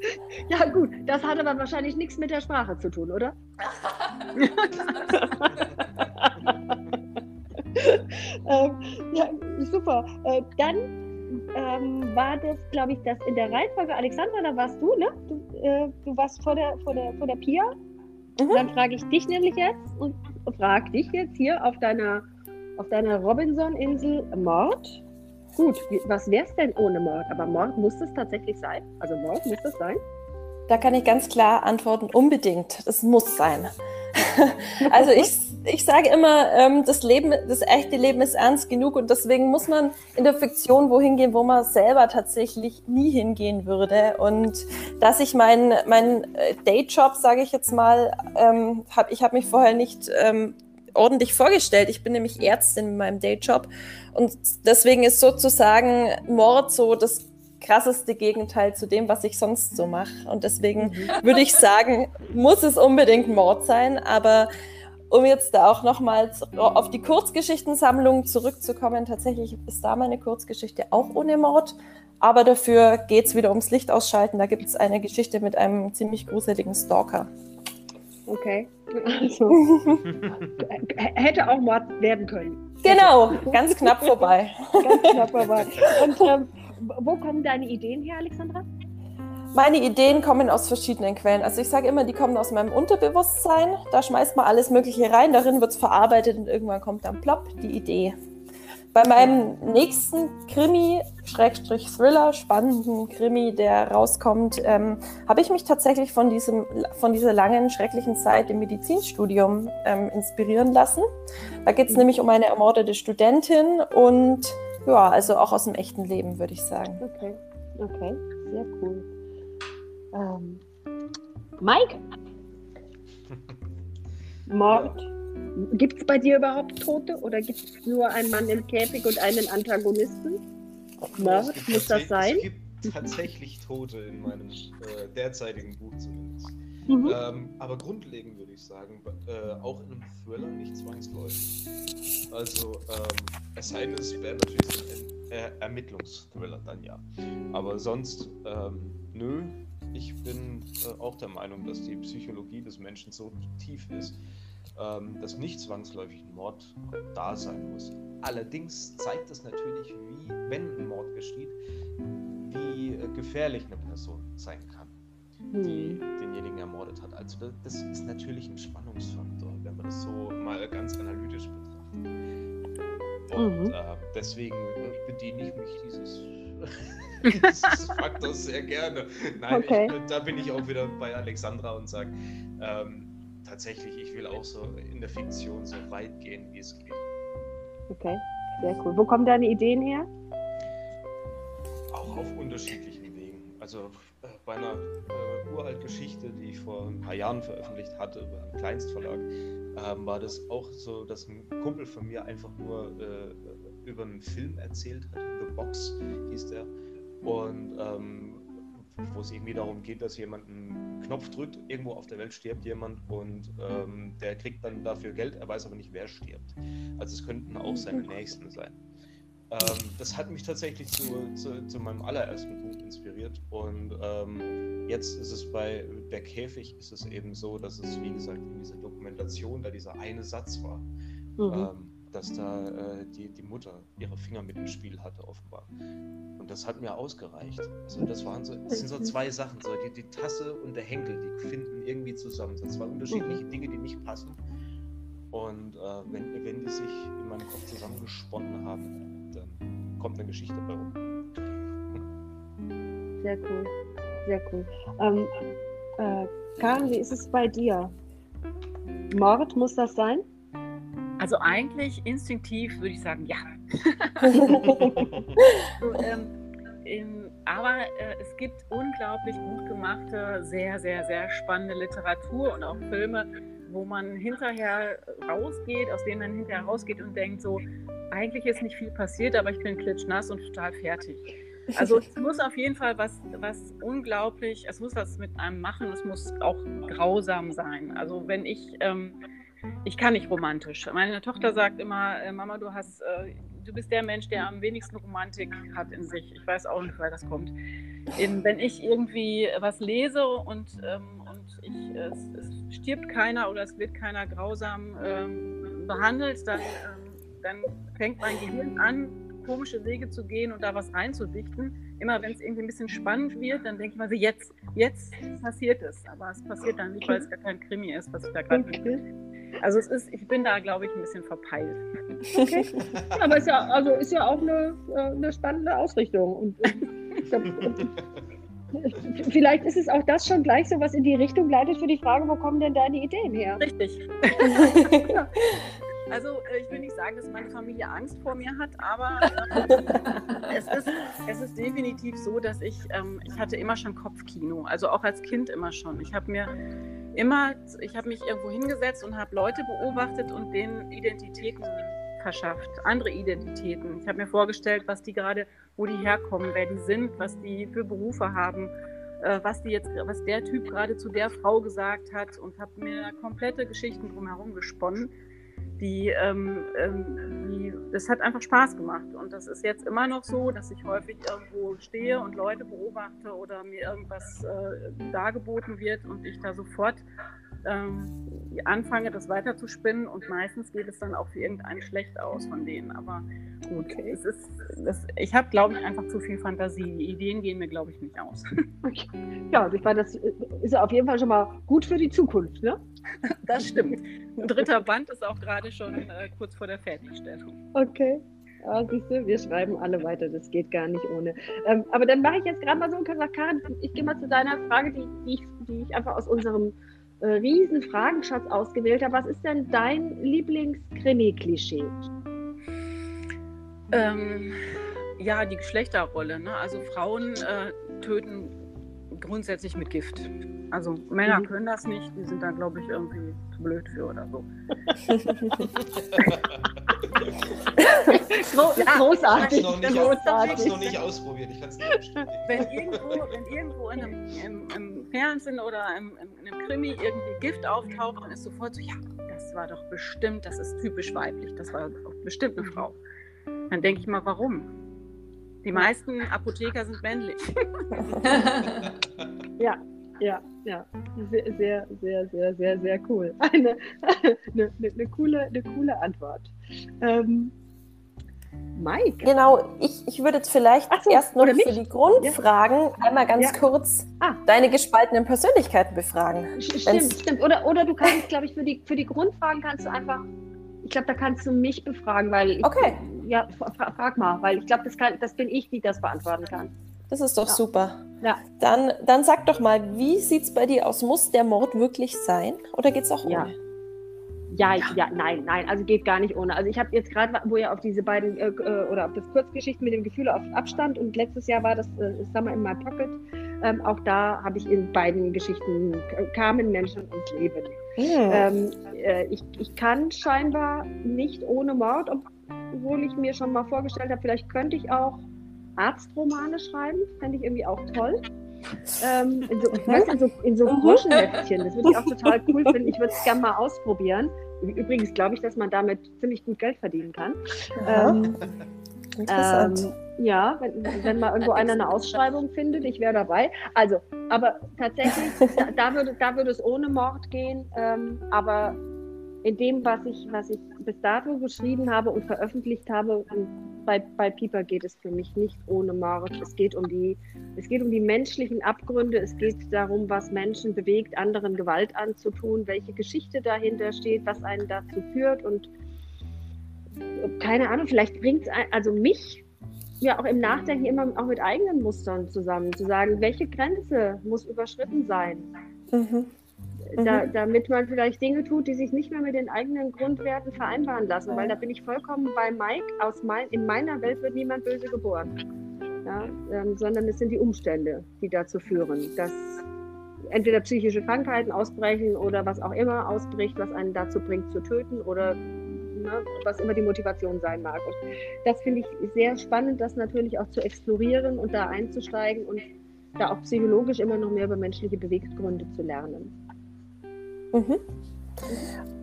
Ja, gut, das hat aber wahrscheinlich nichts mit der Sprache zu tun, oder? ähm, ja, super. Äh, dann ähm, war das, glaube ich, das in der Reihenfolge. Alexandra, da warst du, ne? Du, äh, du warst vor der, vor der, vor der Pia. Mhm. Dann frage ich dich nämlich jetzt und frage dich jetzt hier auf deiner, auf deiner Robinson-Insel Mord. Gut, was wäre es denn ohne Mord? Aber Mord muss es tatsächlich sein? Also Mord muss es sein? Da kann ich ganz klar antworten, unbedingt. Das muss sein. also ich, ich sage immer, ähm, das Leben, das echte Leben ist ernst genug und deswegen muss man in der Fiktion wohin gehen, wo man selber tatsächlich nie hingehen würde. Und dass ich meinen mein äh, Dayjob, sage ich jetzt mal, ähm, hab, ich habe mich vorher nicht ähm, ordentlich vorgestellt. Ich bin nämlich Ärztin in meinem Dayjob und deswegen ist sozusagen Mord so das krasseste Gegenteil zu dem, was ich sonst so mache. Und deswegen mhm. würde ich sagen, muss es unbedingt Mord sein. Aber um jetzt da auch nochmals auf die Kurzgeschichtensammlung zurückzukommen, tatsächlich ist da meine Kurzgeschichte auch ohne Mord. Aber dafür geht es wieder ums Licht ausschalten. Da gibt es eine Geschichte mit einem ziemlich gruseligen Stalker. Okay. Also, hätte auch Mord werden können. Genau, ganz knapp vorbei. ganz knapp vorbei. Und ähm, wo kommen deine Ideen her, Alexandra? Meine Ideen kommen aus verschiedenen Quellen. Also ich sage immer, die kommen aus meinem Unterbewusstsein. Da schmeißt man alles Mögliche rein, darin wird es verarbeitet und irgendwann kommt dann plopp die Idee. Bei meinem nächsten Krimi, Schrägstrich Thriller, spannenden Krimi, der rauskommt, ähm, habe ich mich tatsächlich von, diesem, von dieser langen, schrecklichen Zeit im Medizinstudium ähm, inspirieren lassen. Da geht es nämlich um eine ermordete Studentin und ja, also auch aus dem echten Leben, würde ich sagen. Okay, okay, sehr cool. Ähm, Mike? Mord. Gibt es bei dir überhaupt Tote oder gibt es nur einen Mann im Käfig und einen Antagonisten? Mord, muss das sein? Es gibt tatsächlich Tote in meinem äh, derzeitigen Buch zumindest. Mhm. Ähm, aber grundlegend würde ich sagen, äh, auch in einem Thriller nicht zwangsläufig. Also, ähm, es sei denn, es wäre natürlich ein äh, Ermittlungsthriller dann ja. Aber sonst, ähm, nö. Ich bin äh, auch der Meinung, dass die Psychologie des Menschen so tief ist, ähm, dass nicht zwangsläufig ein Mord da sein muss. Allerdings zeigt es natürlich, wie, wenn ein Mord geschieht, wie äh, gefährlich eine Person sein kann die hm. denjenigen ermordet hat. Also das, das, ist natürlich ein Spannungsfaktor, wenn man das so mal ganz analytisch betrachtet. Und mhm. äh, deswegen bediene ich mich dieses, dieses Faktors sehr gerne. Nein, okay. ich, da bin ich auch wieder bei Alexandra und sage, ähm, tatsächlich, ich will auch so in der Fiktion so weit gehen, wie es geht. Okay, sehr cool. Wo kommen deine Ideen her? Auch auf unterschiedlichen Wegen. Also bei einer äh, uralt Geschichte, die ich vor ein paar Jahren veröffentlicht hatte über einen Kleinstverlag, ähm, war das auch so, dass ein Kumpel von mir einfach nur äh, über einen Film erzählt hat. The Box hieß der. Und ähm, wo es irgendwie darum geht, dass jemand einen Knopf drückt, irgendwo auf der Welt stirbt jemand und ähm, der kriegt dann dafür Geld, er weiß aber nicht, wer stirbt. Also es könnten auch seine Nächsten sein. Ähm, das hat mich tatsächlich zu, zu, zu, meinem allerersten Buch inspiriert. Und ähm, jetzt ist es bei Der Käfig ist es eben so, dass es, wie gesagt, in dieser Dokumentation da dieser eine Satz war. Mhm. Ähm, dass da äh, die, die Mutter ihre Finger mit im Spiel hatte, offenbar. Und das hat mir ausgereicht. Also das waren so, das sind so zwei Sachen. So die, die Tasse und der Henkel, die finden irgendwie zusammen. Das sind zwei unterschiedliche Dinge, die nicht passen. Und äh, wenn, wenn die sich in meinem Kopf zusammengesponnen haben, dann kommt eine Geschichte bei rum. Sehr cool. Sehr cool. Ähm, äh, Karin, wie ist es bei dir? Mord muss das sein? Also eigentlich instinktiv würde ich sagen, ja. so, ähm, in, aber äh, es gibt unglaublich gut gemachte, sehr, sehr, sehr spannende Literatur und auch Filme, wo man hinterher rausgeht, aus denen man hinterher rausgeht und denkt so, eigentlich ist nicht viel passiert, aber ich bin klitschnass und total fertig. Also es muss auf jeden Fall was, was unglaublich, es muss was mit einem machen, es muss auch grausam sein. Also wenn ich, ähm, ich kann nicht romantisch. Meine Tochter sagt immer, äh, Mama, du hast, äh, du bist der Mensch, der am wenigsten Romantik hat in sich. Ich weiß auch nicht, woher das kommt. In, wenn ich irgendwie was lese und, ähm, und ich, es, es, stirbt keiner oder es wird keiner grausam ähm, behandelt, dann, ähm, dann fängt mein Gehirn an, komische Wege zu gehen und da was reinzudichten. Immer wenn es irgendwie ein bisschen spannend wird, dann denke ich mal so, jetzt, jetzt passiert es. Aber es passiert dann nicht, weil es gar kein Krimi ist, was ich da gerade okay. Also es ist, ich bin da, glaube ich, ein bisschen verpeilt. Okay. Aber ist ja, also ist ja auch eine, äh, eine spannende Ausrichtung. Und, Vielleicht ist es auch das schon gleich so, was in die Richtung leitet für die Frage, wo kommen denn deine Ideen her? Richtig. ja. Also äh, ich will nicht sagen, dass meine Familie Angst vor mir hat, aber äh, es, ist, es ist definitiv so, dass ich, ähm, ich hatte immer schon Kopfkino, also auch als Kind immer schon. Ich habe mir immer, ich habe mich irgendwo hingesetzt und habe Leute beobachtet und denen Identitäten verschafft, andere Identitäten. Ich habe mir vorgestellt, was die gerade, wo die herkommen, wer die sind, was die für Berufe haben, äh, was die jetzt, was der Typ gerade zu der Frau gesagt hat und habe mir komplette Geschichten drumherum gesponnen die, ähm, ähm, die, das hat einfach Spaß gemacht. Und das ist jetzt immer noch so, dass ich häufig irgendwo stehe und Leute beobachte oder mir irgendwas äh, dargeboten wird und ich da sofort ähm, anfange, das weiterzuspinnen und meistens geht es dann auch für irgendeinen schlecht aus von denen. Aber gut, okay. es ist, das, ich habe, glaube ich, einfach zu viel Fantasie. Die Ideen gehen mir, glaube ich, nicht aus. Okay. Ja, ich meine, das ist ja auf jeden Fall schon mal gut für die Zukunft, ne? Das stimmt. Ein dritter Band ist auch gerade schon äh, kurz vor der Fertigstellung. Okay. Ja, siehst du, wir schreiben alle weiter, das geht gar nicht ohne. Ähm, aber dann mache ich jetzt gerade mal so und kann sagen, Karin, ich gehe mal zu deiner Frage, die, die, ich, die ich einfach aus unserem äh, riesen Fragenschatz ausgewählt habe. Was ist denn dein Lieblings-Krimi-Klischee? Ähm, ja, die Geschlechterrolle. Ne? Also Frauen äh, töten grundsätzlich mit Gift. Also Männer mhm. können das nicht, die sind da, glaube ich, irgendwie zu blöd für oder so. Gro ja, großartig. Ich habe es noch nicht ausprobiert. Ich kann es nicht bestätigen. Wenn irgendwo, wenn irgendwo in einem, im, im Fernsehen oder im, in einem Krimi irgendwie Gift auftaucht, dann ist sofort so, ja, das war doch bestimmt, das ist typisch weiblich, das war doch bestimmt eine Frau. Dann denke ich mal, warum? Die meisten Apotheker sind männlich. ja, ja, ja. Sehr, sehr, sehr, sehr, sehr, sehr cool. Eine, eine, eine, coole, eine coole Antwort. Ähm, Mike. Genau, ich, ich würde jetzt vielleicht so, erst noch für die Grundfragen ja. einmal ganz ja. kurz ah. deine gespaltenen Persönlichkeiten befragen. Stimmt, stimmt. Oder, oder du kannst, glaube ich, für die, für die Grundfragen kannst du einfach, ich glaube, da kannst du mich befragen, weil ich, okay. Ja, frag mal, weil ich glaube, das, das bin ich, die das beantworten kann. Das ist doch ja. super. Ja. Dann, dann sag doch mal, wie sieht es bei dir aus? Muss der Mord wirklich sein oder geht es auch ohne? Ja. Ja, ja, ja, nein, nein, also geht gar nicht ohne. Also ich habe jetzt gerade, wo ihr auf diese beiden äh, äh, oder auf das Kurzgeschichten mit dem Gefühl auf Abstand und letztes Jahr war das äh, Summer in My Pocket. Ähm, auch da habe ich in beiden Geschichten kamen Menschen ums Leben. Mhm. Ähm, äh, ich, ich kann scheinbar nicht ohne Mord, obwohl ich mir schon mal vorgestellt habe, vielleicht könnte ich auch Arztromane schreiben. Fände ich irgendwie auch toll. Ähm, in so, weißt, in so, in so Burschenheftchen. Das würde ich auch total cool finden. Ich würde es gerne mal ausprobieren. Übrigens glaube ich, dass man damit ziemlich gut Geld verdienen kann. Ähm, Interessant. Ähm, ja, wenn, wenn mal irgendwo einer eine Ausschreibung findet, ich wäre dabei. Also, aber tatsächlich, da, da, würde, da würde es ohne Mord gehen. Ähm, aber in dem, was ich, was ich bis dato geschrieben habe und veröffentlicht habe, bei, bei Pieper geht es für mich nicht ohne Mord. Es geht um die, es geht um die menschlichen Abgründe. Es geht darum, was Menschen bewegt, anderen Gewalt anzutun, welche Geschichte dahinter steht, was einen dazu führt und keine Ahnung, vielleicht bringt es, also mich ja auch im Nachdenken immer auch mit eigenen Mustern zusammen, zu sagen, welche Grenze muss überschritten sein, Mhm. Da, damit man vielleicht Dinge tut, die sich nicht mehr mit den eigenen Grundwerten vereinbaren lassen, weil da bin ich vollkommen bei Mike. Aus mein, in meiner Welt wird niemand böse geboren, ja, ähm, sondern es sind die Umstände, die dazu führen, dass entweder psychische Krankheiten ausbrechen oder was auch immer ausbricht, was einen dazu bringt zu töten oder ne, was immer die Motivation sein mag. Und das finde ich sehr spannend, das natürlich auch zu explorieren und da einzusteigen und da auch psychologisch immer noch mehr über menschliche Beweggründe zu lernen. Mhm.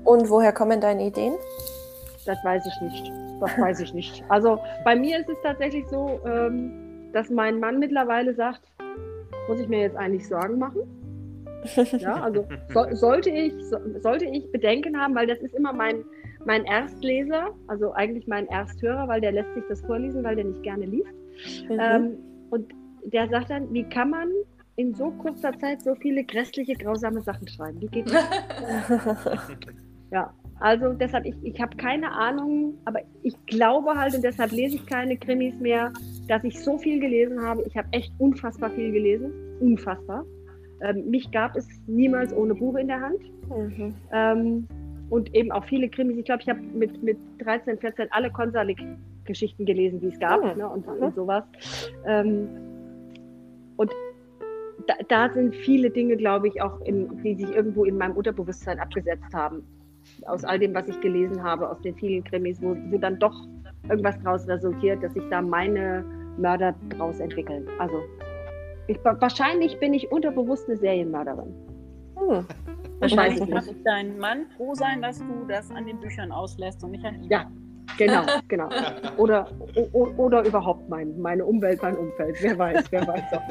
Und woher kommen deine Ideen? Das weiß ich nicht. Das weiß ich nicht. Also bei mir ist es tatsächlich so, ähm, dass mein Mann mittlerweile sagt, muss ich mir jetzt eigentlich Sorgen machen? Ja, also so, sollte, ich, so, sollte ich Bedenken haben, weil das ist immer mein, mein Erstleser, also eigentlich mein Ersthörer, weil der lässt sich das vorlesen, weil der nicht gerne liest. Mhm. Ähm, und der sagt dann, wie kann man in so kurzer Zeit so viele grässliche, grausame Sachen schreiben? Wie geht das? Ja, also deshalb, ich, ich habe keine Ahnung, aber ich glaube halt, und deshalb lese ich keine Krimis mehr, dass ich so viel gelesen habe. Ich habe echt unfassbar viel gelesen. Unfassbar. Ähm, mich gab es niemals ohne Buch in der Hand. Mhm. Ähm, und eben auch viele Krimis. Ich glaube, ich habe mit, mit 13, 14 alle Konsalik-Geschichten gelesen, die es gab Mhm. ne, und, und sowas. Ähm, und da, da sind viele Dinge, glaube ich, auch, in, die sich irgendwo in meinem Unterbewusstsein abgesetzt haben. Aus all dem, was ich gelesen habe, aus den vielen Krimis, wo, wo dann doch irgendwas daraus resultiert, dass sich da meine Mörder draus entwickeln. Also ich, wahrscheinlich bin ich unterbewusst eine Serienmörderin. Hm. Das weiß Wahrscheinlich ich kann nicht. dein Mann froh sein, dass du das an den Büchern auslässt und nicht an ihm. Ja. Genau, genau. Oder, o, o- oder überhaupt mein, meine Umwelt, mein Umfeld. Wer weiß, wer weiß auch.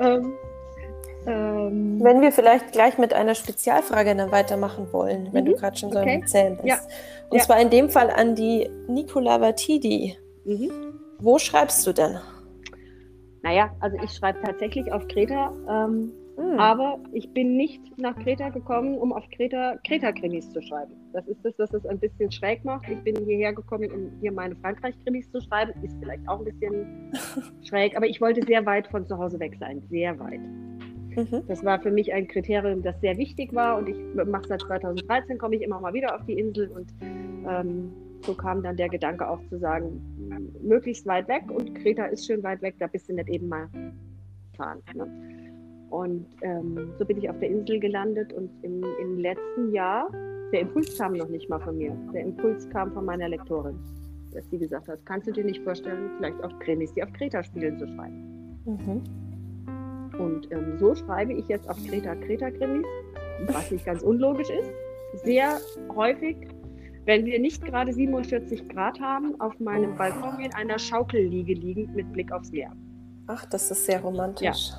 ähm, ähm, Wenn wir vielleicht gleich mit einer Spezialfrage dann weitermachen wollen, wenn du Mhm, gerade schon so okay. Erzählen bist. Ja, Und ja. zwar in dem Fall an die Nicola Vatidi. mhm. Wo schreibst du denn? Naja, also ich schreibe tatsächlich auf Kreta, ähm, Hm. aber ich bin nicht nach Kreta gekommen, um auf Kreta Kreta-Krimis zu schreiben. Das ist das, was es ein bisschen schräg macht. Ich bin hierher gekommen, um hier meine Frankreich-Krimis zu schreiben. Ist vielleicht auch ein bisschen schräg, aber ich wollte sehr weit von zu Hause weg sein. Sehr weit. Mhm. Das war für mich ein Kriterium, das sehr wichtig war und ich mache seit 2013, komme ich immer mal wieder auf die Insel und ähm, so kam dann der Gedanke auch zu sagen, möglichst weit weg und Kreta ist schön weit weg, da bist du nicht eben mal fahren. Ne? Und ähm, so bin ich auf der Insel gelandet und im, im letzten Jahr, der Impuls kam noch nicht mal von mir, der Impuls kam von meiner Lektorin, dass sie gesagt hat, kannst du dir nicht vorstellen, vielleicht auch Krimis, die auf Kreta spielen, zu schreiben. Mhm. Und ähm, so schreibe ich jetzt auf Kreta Kreta-Krimis, was nicht ganz unlogisch ist. Sehr häufig, wenn wir nicht gerade 47 Grad haben, auf meinem Balkon in einer Schaukelliege liegend mit Blick aufs Meer. Ach, das ist sehr romantisch.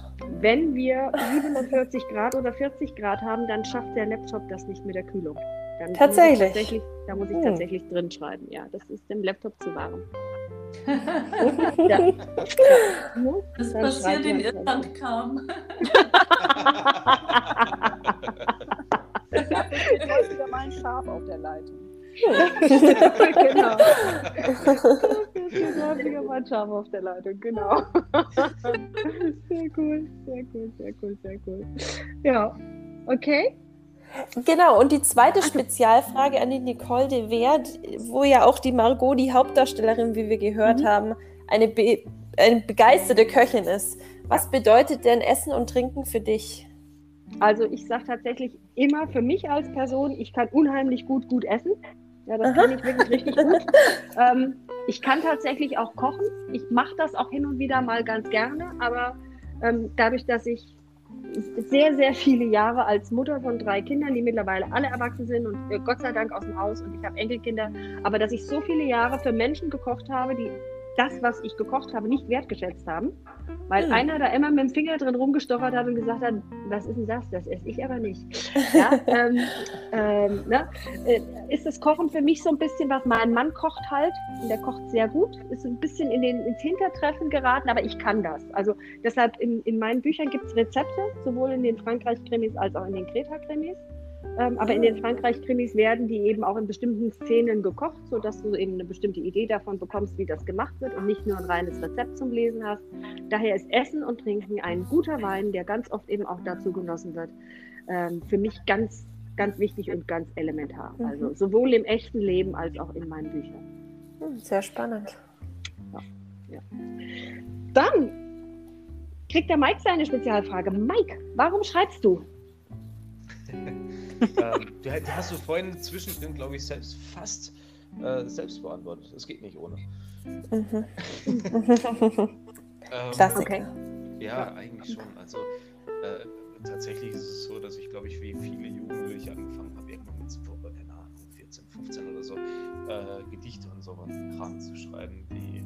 Wenn wir 47 Grad oder 40 Grad haben, dann schafft der Laptop das nicht mit der Kühlung. Dann Tatsächlich? Muss ich tatsächlich da muss ich Hm. tatsächlich drin schreiben. Ja, das ist dem Laptop zu warm. Ja. ja. Das Dann passiert in Irland kaum. Jetzt heute wieder mal ein Schaf auf der Leitung. Genau. Das ist wieder mal Schaf auf der Leitung, genau. Sehr cool, sehr cool, sehr cool, sehr cool. Ja, okay. Genau, und die zweite Spezialfrage an die Nicole de Wert, wo ja auch die Margot, die Hauptdarstellerin, wie wir gehört Mhm. haben, eine, be eine begeisterte Köchin ist. Was bedeutet denn Essen und Trinken für dich? Also ich sage tatsächlich immer für mich als Person, ich kann unheimlich gut gut essen. Ja, das Aha. kann ich wirklich richtig gut. ähm, ich kann tatsächlich auch kochen. Ich mache das auch hin und wieder mal ganz gerne, aber ähm, dadurch, dass ich sehr, sehr viele Jahre als Mutter von drei Kindern, die mittlerweile alle erwachsen sind und äh, Gott sei Dank aus dem Haus und ich habe Enkelkinder, aber dass ich so viele Jahre für Menschen gekocht habe, die das, was ich gekocht habe, nicht wertgeschätzt haben, weil Hm. einer da immer mit dem Finger drin rumgestochert hat und gesagt hat, was ist denn das? Das esse ich aber nicht. Ja, ähm, ähm, ne? äh, ist das Kochen für mich so ein bisschen was, mein Mann kocht halt und der kocht sehr gut, ist so ein bisschen in den, ins Hintertreffen geraten, aber ich kann das. Also deshalb in, in meinen Büchern gibt es Rezepte, sowohl in den Frankreich-Krimis als auch in den Kreta-Krimis. Ähm, aber in den Frankreich-Krimis werden die eben auch in bestimmten Szenen gekocht, sodass du eben eine bestimmte Idee davon bekommst, wie das gemacht wird und nicht nur ein reines Rezept zum Lesen hast. Daher ist Essen und Trinken ein guter Wein, der ganz oft eben auch dazu genossen wird. Ähm, für mich ganz, ganz wichtig und ganz elementar. Mhm. Also sowohl im echten Leben als auch in meinen Büchern. Hm, Sehr spannend. Dann kriegt der Mike seine Spezialfrage. Mike, warum schreibst du? ähm, du, hast du vorhin zwischendrin, glaube ich, selbst fast äh, selbst beantwortet. Es geht nicht ohne. Mhm. Ähm, Klassiker. Okay. Ja, eigentlich schon. Also äh, tatsächlich ist es so, dass ich, glaube ich, wie viele Jugendliche angefangen habe, irgendwann mit äh, keine Ahnung, 14, 15 oder so, äh, Gedichte und so Kram zu schreiben, die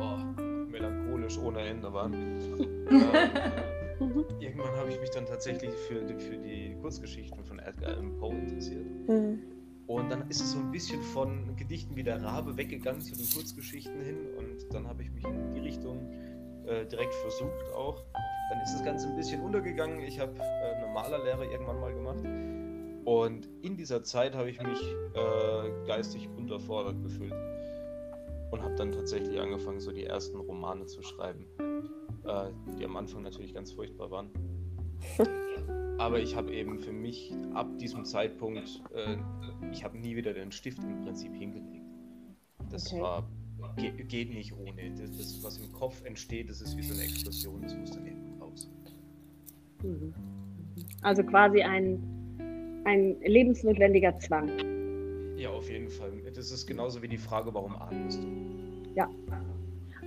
oh, melancholisch ohne Ende waren. ähm, Mhm. irgendwann habe ich mich dann tatsächlich für, die- für die Kurzgeschichten von Edgar Allan Poe interessiert. Hm. Und dann ist es so ein bisschen von Gedichten wie der Rabe weggegangen zu den Kurzgeschichten hin und dann habe ich mich in die Richtung äh, direkt versucht auch. Dann ist das Ganze ein bisschen untergegangen. Ich habe äh, eine Malerlehre irgendwann mal gemacht und in dieser Zeit habe ich mich äh, geistig unterfordert gefühlt und habe dann tatsächlich angefangen, so die ersten Romane zu schreiben, äh, die am Anfang natürlich ganz furchtbar waren. Aber ich habe eben für mich ab diesem Zeitpunkt, äh, ich habe nie wieder den Stift im Prinzip hingelegt. Das Okay. war, ge geht nicht ohne. Das, das, was im Kopf entsteht, das ist wie so eine Explosion, das muss dann eben raus. Mhm. Also quasi ein, ein lebensnotwendiger Zwang. Ja, auf jeden Fall. Das ist genauso wie die Frage, warum atmest du?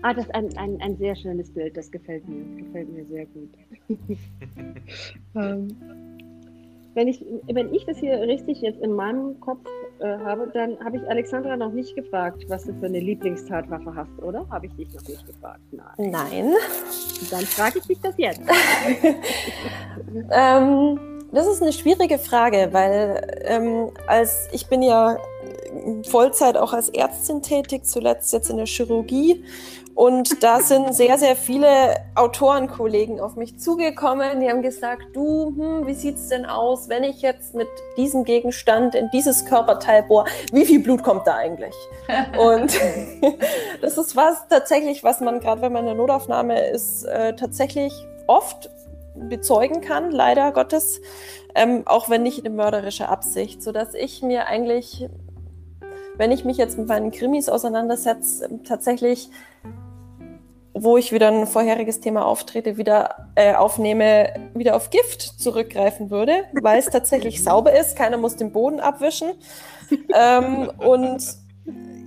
Ah, das ist ein, ein, ein sehr schönes Bild, das gefällt mir. Gefällt mir sehr gut. ähm, wenn, ich, wenn ich das hier richtig jetzt in meinem Kopf äh, habe, dann habe ich Alexandra noch nicht gefragt, was du für eine Lieblingstatwaffe hast, oder? Habe ich dich noch nicht gefragt? Nein. Nein. Dann frage ich dich das jetzt. Ähm, das ist eine schwierige Frage, weil ähm, als ich bin ja Vollzeit auch als Ärztin tätig, zuletzt jetzt in der Chirurgie. Und da sind sehr, sehr viele Autorenkollegen auf mich zugekommen. Die haben gesagt, du, hm, wie sieht's denn aus, wenn ich jetzt mit diesem Gegenstand in dieses Körperteil bohre? Wie viel Blut kommt da eigentlich? Und das ist was tatsächlich, was man gerade, wenn man in der Notaufnahme ist, äh, tatsächlich oft bezeugen kann, leider Gottes, ähm, auch wenn nicht in mörderischer Absicht, sodass ich mir eigentlich, wenn ich mich jetzt mit meinen Krimis auseinandersetze, ähm, tatsächlich, wo ich wieder ein vorheriges Thema auftrete, wieder äh, aufnehme, wieder auf Gift zurückgreifen würde, weil es tatsächlich sauber ist, keiner muss den Boden abwischen. ähm, und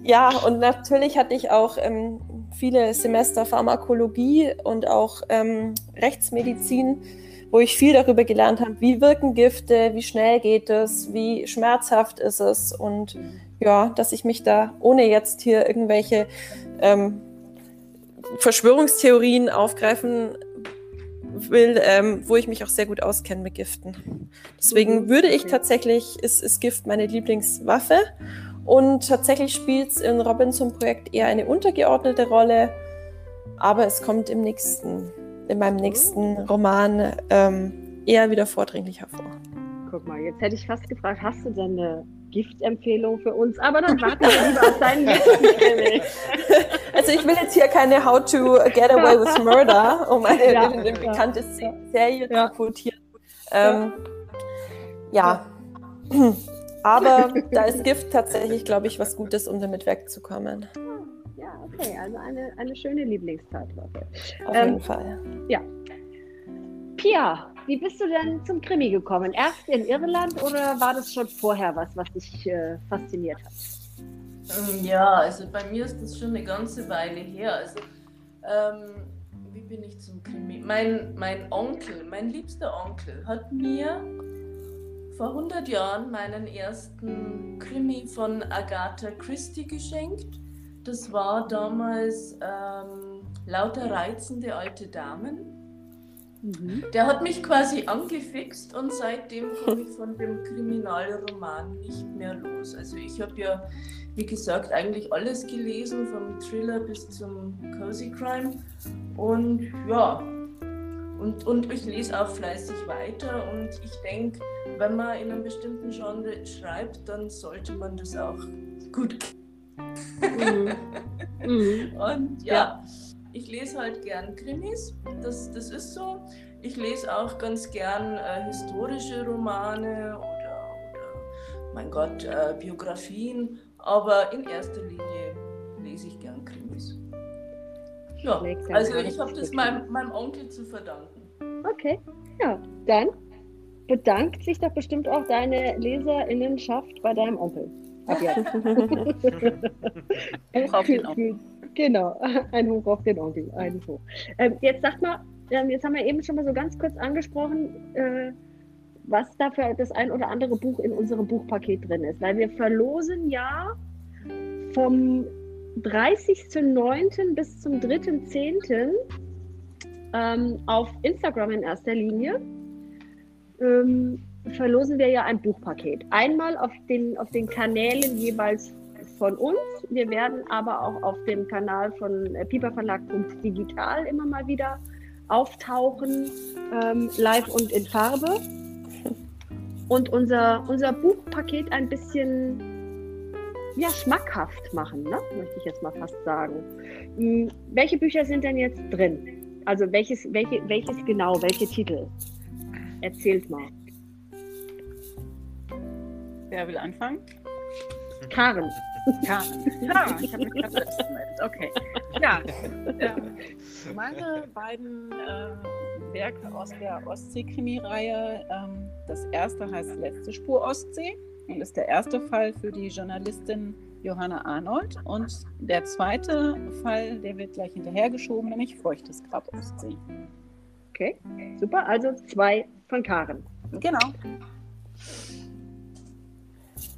ja, und natürlich hatte ich auch ähm, viele Semester Pharmakologie und auch ähm, Rechtsmedizin, wo ich viel darüber gelernt habe, wie wirken Gifte, wie schnell geht es, wie schmerzhaft ist es und ja, dass ich mich da, ohne jetzt hier irgendwelche ähm, Verschwörungstheorien aufgreifen will, ähm, wo ich mich auch sehr gut auskenne mit Giften. Deswegen Mhm, würde ich tatsächlich, ist, ist Gift meine Lieblingswaffe. Und tatsächlich spielt es im Robinson-Projekt eher eine untergeordnete Rolle, aber es kommt im nächsten, in meinem nächsten Roman ähm, eher wieder vordringlich hervor. Guck mal, jetzt hätte ich fast gefragt, hast du denn eine Giftempfehlung für uns? Aber dann warten wir lieber auf deinen. Also ich will jetzt hier keine How to Get Away with Murder, um eine, Ja, eine ja, bekannte ja. Serie Ja. zu quotieren. Ähm, ja. Aber da ist Gift tatsächlich, glaube ich, was Gutes, um damit wegzukommen. Ja, okay, also eine, eine schöne Lieblingstatwaffe. Auf Ähm, jeden Fall. Pia, wie bist du denn zum Krimi gekommen? Erst in Irland oder war das schon vorher was, was dich äh, fasziniert hat? Ähm, Ja, also bei mir ist das schon eine ganze Weile her. Also, ähm, wie bin ich zum Krimi? Mein, mein Onkel, mein liebster Onkel, hat mir vor 100 Jahren meinen ersten Krimi von Agatha Christie geschenkt. Das war damals ähm, Lauter reizende alte Damen. Mhm. Der hat mich quasi angefixt und seitdem komme ich von dem Kriminalroman nicht mehr los. Also ich habe ja, wie gesagt, eigentlich alles gelesen, vom Thriller bis zum Cozy Crime. Und ja, und, und ich lese auch fleißig weiter und ich denke, wenn man in einem bestimmten Genre schreibt, dann sollte man das auch gut Mhm. Mhm. Und ja, ich lese halt gern Krimis, das, das ist so. Ich lese auch ganz gern äh, historische Romane oder, oder mein Gott, äh, Biografien, aber in erster Linie lese ich gern Krimis. Ja, also ich habe das meinem, meinem Onkel zu verdanken. Okay, ja, dann bedankt sich doch bestimmt auch deine Leserinnenschaft bei deinem Onkel. Ab jetzt. Auf den Onkel. Genau, ein Hoch auf den Onkel, ein Hoch. Ähm, jetzt sag mal, ähm, jetzt haben wir eben schon mal so ganz kurz angesprochen, äh, was da für das ein oder andere Buch in unserem Buchpaket drin ist. Weil wir verlosen ja vom 30.09. bis zum 3.10. Ähm, auf Instagram in erster Linie ähm, verlosen wir ja ein Buchpaket. Einmal auf den, auf den Kanälen jeweils von uns. Wir werden aber auch auf dem Kanal von äh, piperverlag.digital immer mal wieder auftauchen, ähm, live und in Farbe. Und unser, unser Buchpaket ein bisschen ja, schmackhaft machen, ne? möchte ich jetzt mal fast sagen. Hm, welche Bücher sind denn jetzt drin? Also welches, welche, welches genau, welche Titel? Erzählt mal. Wer will anfangen? Karen. Ja, ja ich habe mich gerade selbst gemeldet. Okay. Ja, ähm, meine beiden äh, Werke aus der Ostsee-Krimi-Reihe. Ähm, das erste heißt Letzte Spur Ostsee und ist der erste Fall für die Journalistin Johanna Arnold. Und der zweite Fall, der wird gleich hinterhergeschoben, nämlich Feuchtes Grab Ostsee. Okay, super. Also zwei von Karen. Genau.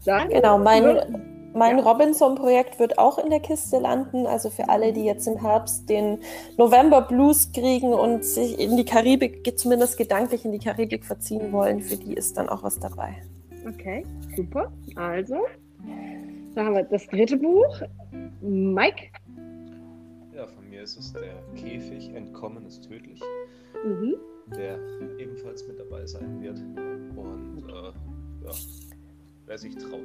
Dann, Genau, mein, Ja. Mein Ja. Robinson-Projekt wird auch in der Kiste landen. Also für alle, die jetzt im Herbst den November Blues kriegen und sich in die Karibik, zumindest gedanklich in die Karibik verziehen wollen, für die ist dann auch was dabei. Okay, super. Also, da haben wir das dritte Buch. Mike. Ja, von mir ist es der Käfig, Entkommen ist tödlich, Mhm. der ebenfalls mit dabei sein wird. Und äh, ja, wer sich traut.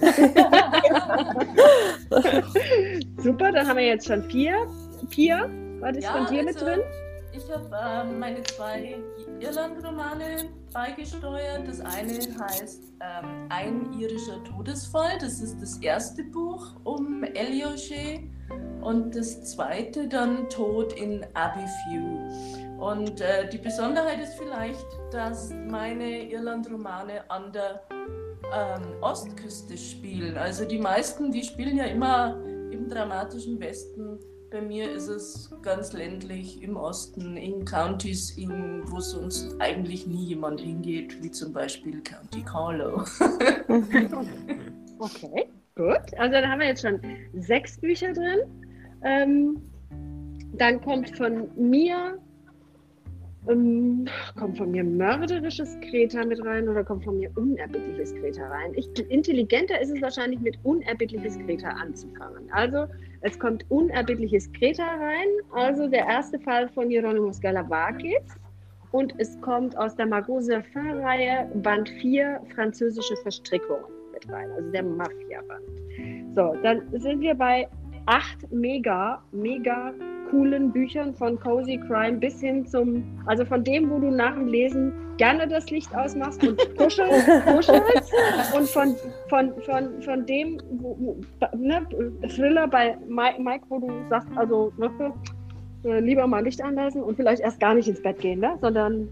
Super, dann haben wir jetzt schon vier. Pia, was ist von dir mit also, drin? Ich habe ähm, meine zwei Irland-Romane beigesteuert. Das eine heißt ähm, Ein irischer Todesfall. Das ist das erste Buch um Elioshe. Und das zweite dann Tod in Abbeyview. Und äh, die Besonderheit ist vielleicht, dass meine Irland-Romane an der ähm, Ostküste spielen. Also die meisten, die spielen ja immer im dramatischen Westen. Bei mir ist es ganz ländlich im Osten, in Countys, in, wo sonst eigentlich nie jemand hingeht, wie zum Beispiel County Carlow. Okay, gut. Also dann haben wir jetzt schon sechs Bücher drin. Ähm, dann kommt von mir ähm, kommt von mir mörderisches Kreta mit rein oder kommt von mir unerbittliches Kreta rein? Ich, intelligenter ist es wahrscheinlich mit unerbittliches Kreta anzufangen. Also es kommt unerbittliches Kreta rein, also der erste Fall von Hieronymus Galavakis. Und es kommt aus der Margot Serfin-Reihe Band 4 französische Verstrickungen mit rein, also der Mafia-Band. So, dann sind wir bei acht mega, mega coolen Büchern von Cozy Crime bis hin zum, also von dem, wo du nach dem Lesen gerne das Licht ausmachst und kuschelst, kuschelst und von, von, von, von dem, wo, ne, Thriller bei Mike, Mike, wo du sagst, also ne, lieber mal Licht anlassen und vielleicht erst gar nicht ins Bett gehen, ne, sondern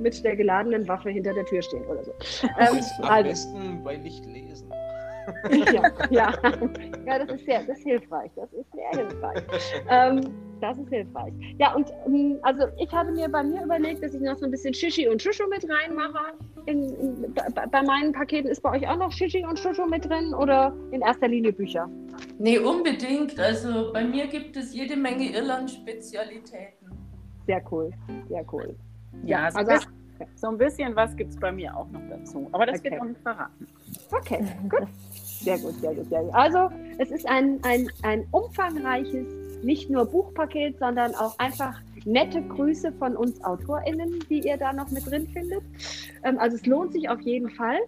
mit der geladenen Waffe hinter der Tür stehen oder so. Ähm, Am also, besten bei Licht lesen. ja, ja. ja, das ist sehr, das ist hilfreich. Das ist sehr hilfreich. Ähm, das ist hilfreich. Ja, und ähm, also ich hatte mir bei mir überlegt, dass ich noch so ein bisschen Shishi und Shushu mit reinmache. In, in, bei, bei meinen Paketen ist bei euch auch noch Shishi und Shushu mit drin oder in erster Linie Bücher? Nee, unbedingt. Also bei mir gibt es jede Menge Irland-Spezialitäten. Sehr cool, sehr cool. Ja, so, also- ein bisschen- so ein bisschen was gibt es bei mir auch noch dazu. Aber das Okay. wird auch nicht verraten. Okay, gut. Sehr gut, sehr gut, sehr gut. Also, es ist ein, ein, ein umfangreiches, nicht nur Buchpaket, sondern auch einfach nette Grüße von uns AutorInnen, die ihr da noch mit drin findet. Ähm, also es lohnt sich auf jeden Fall.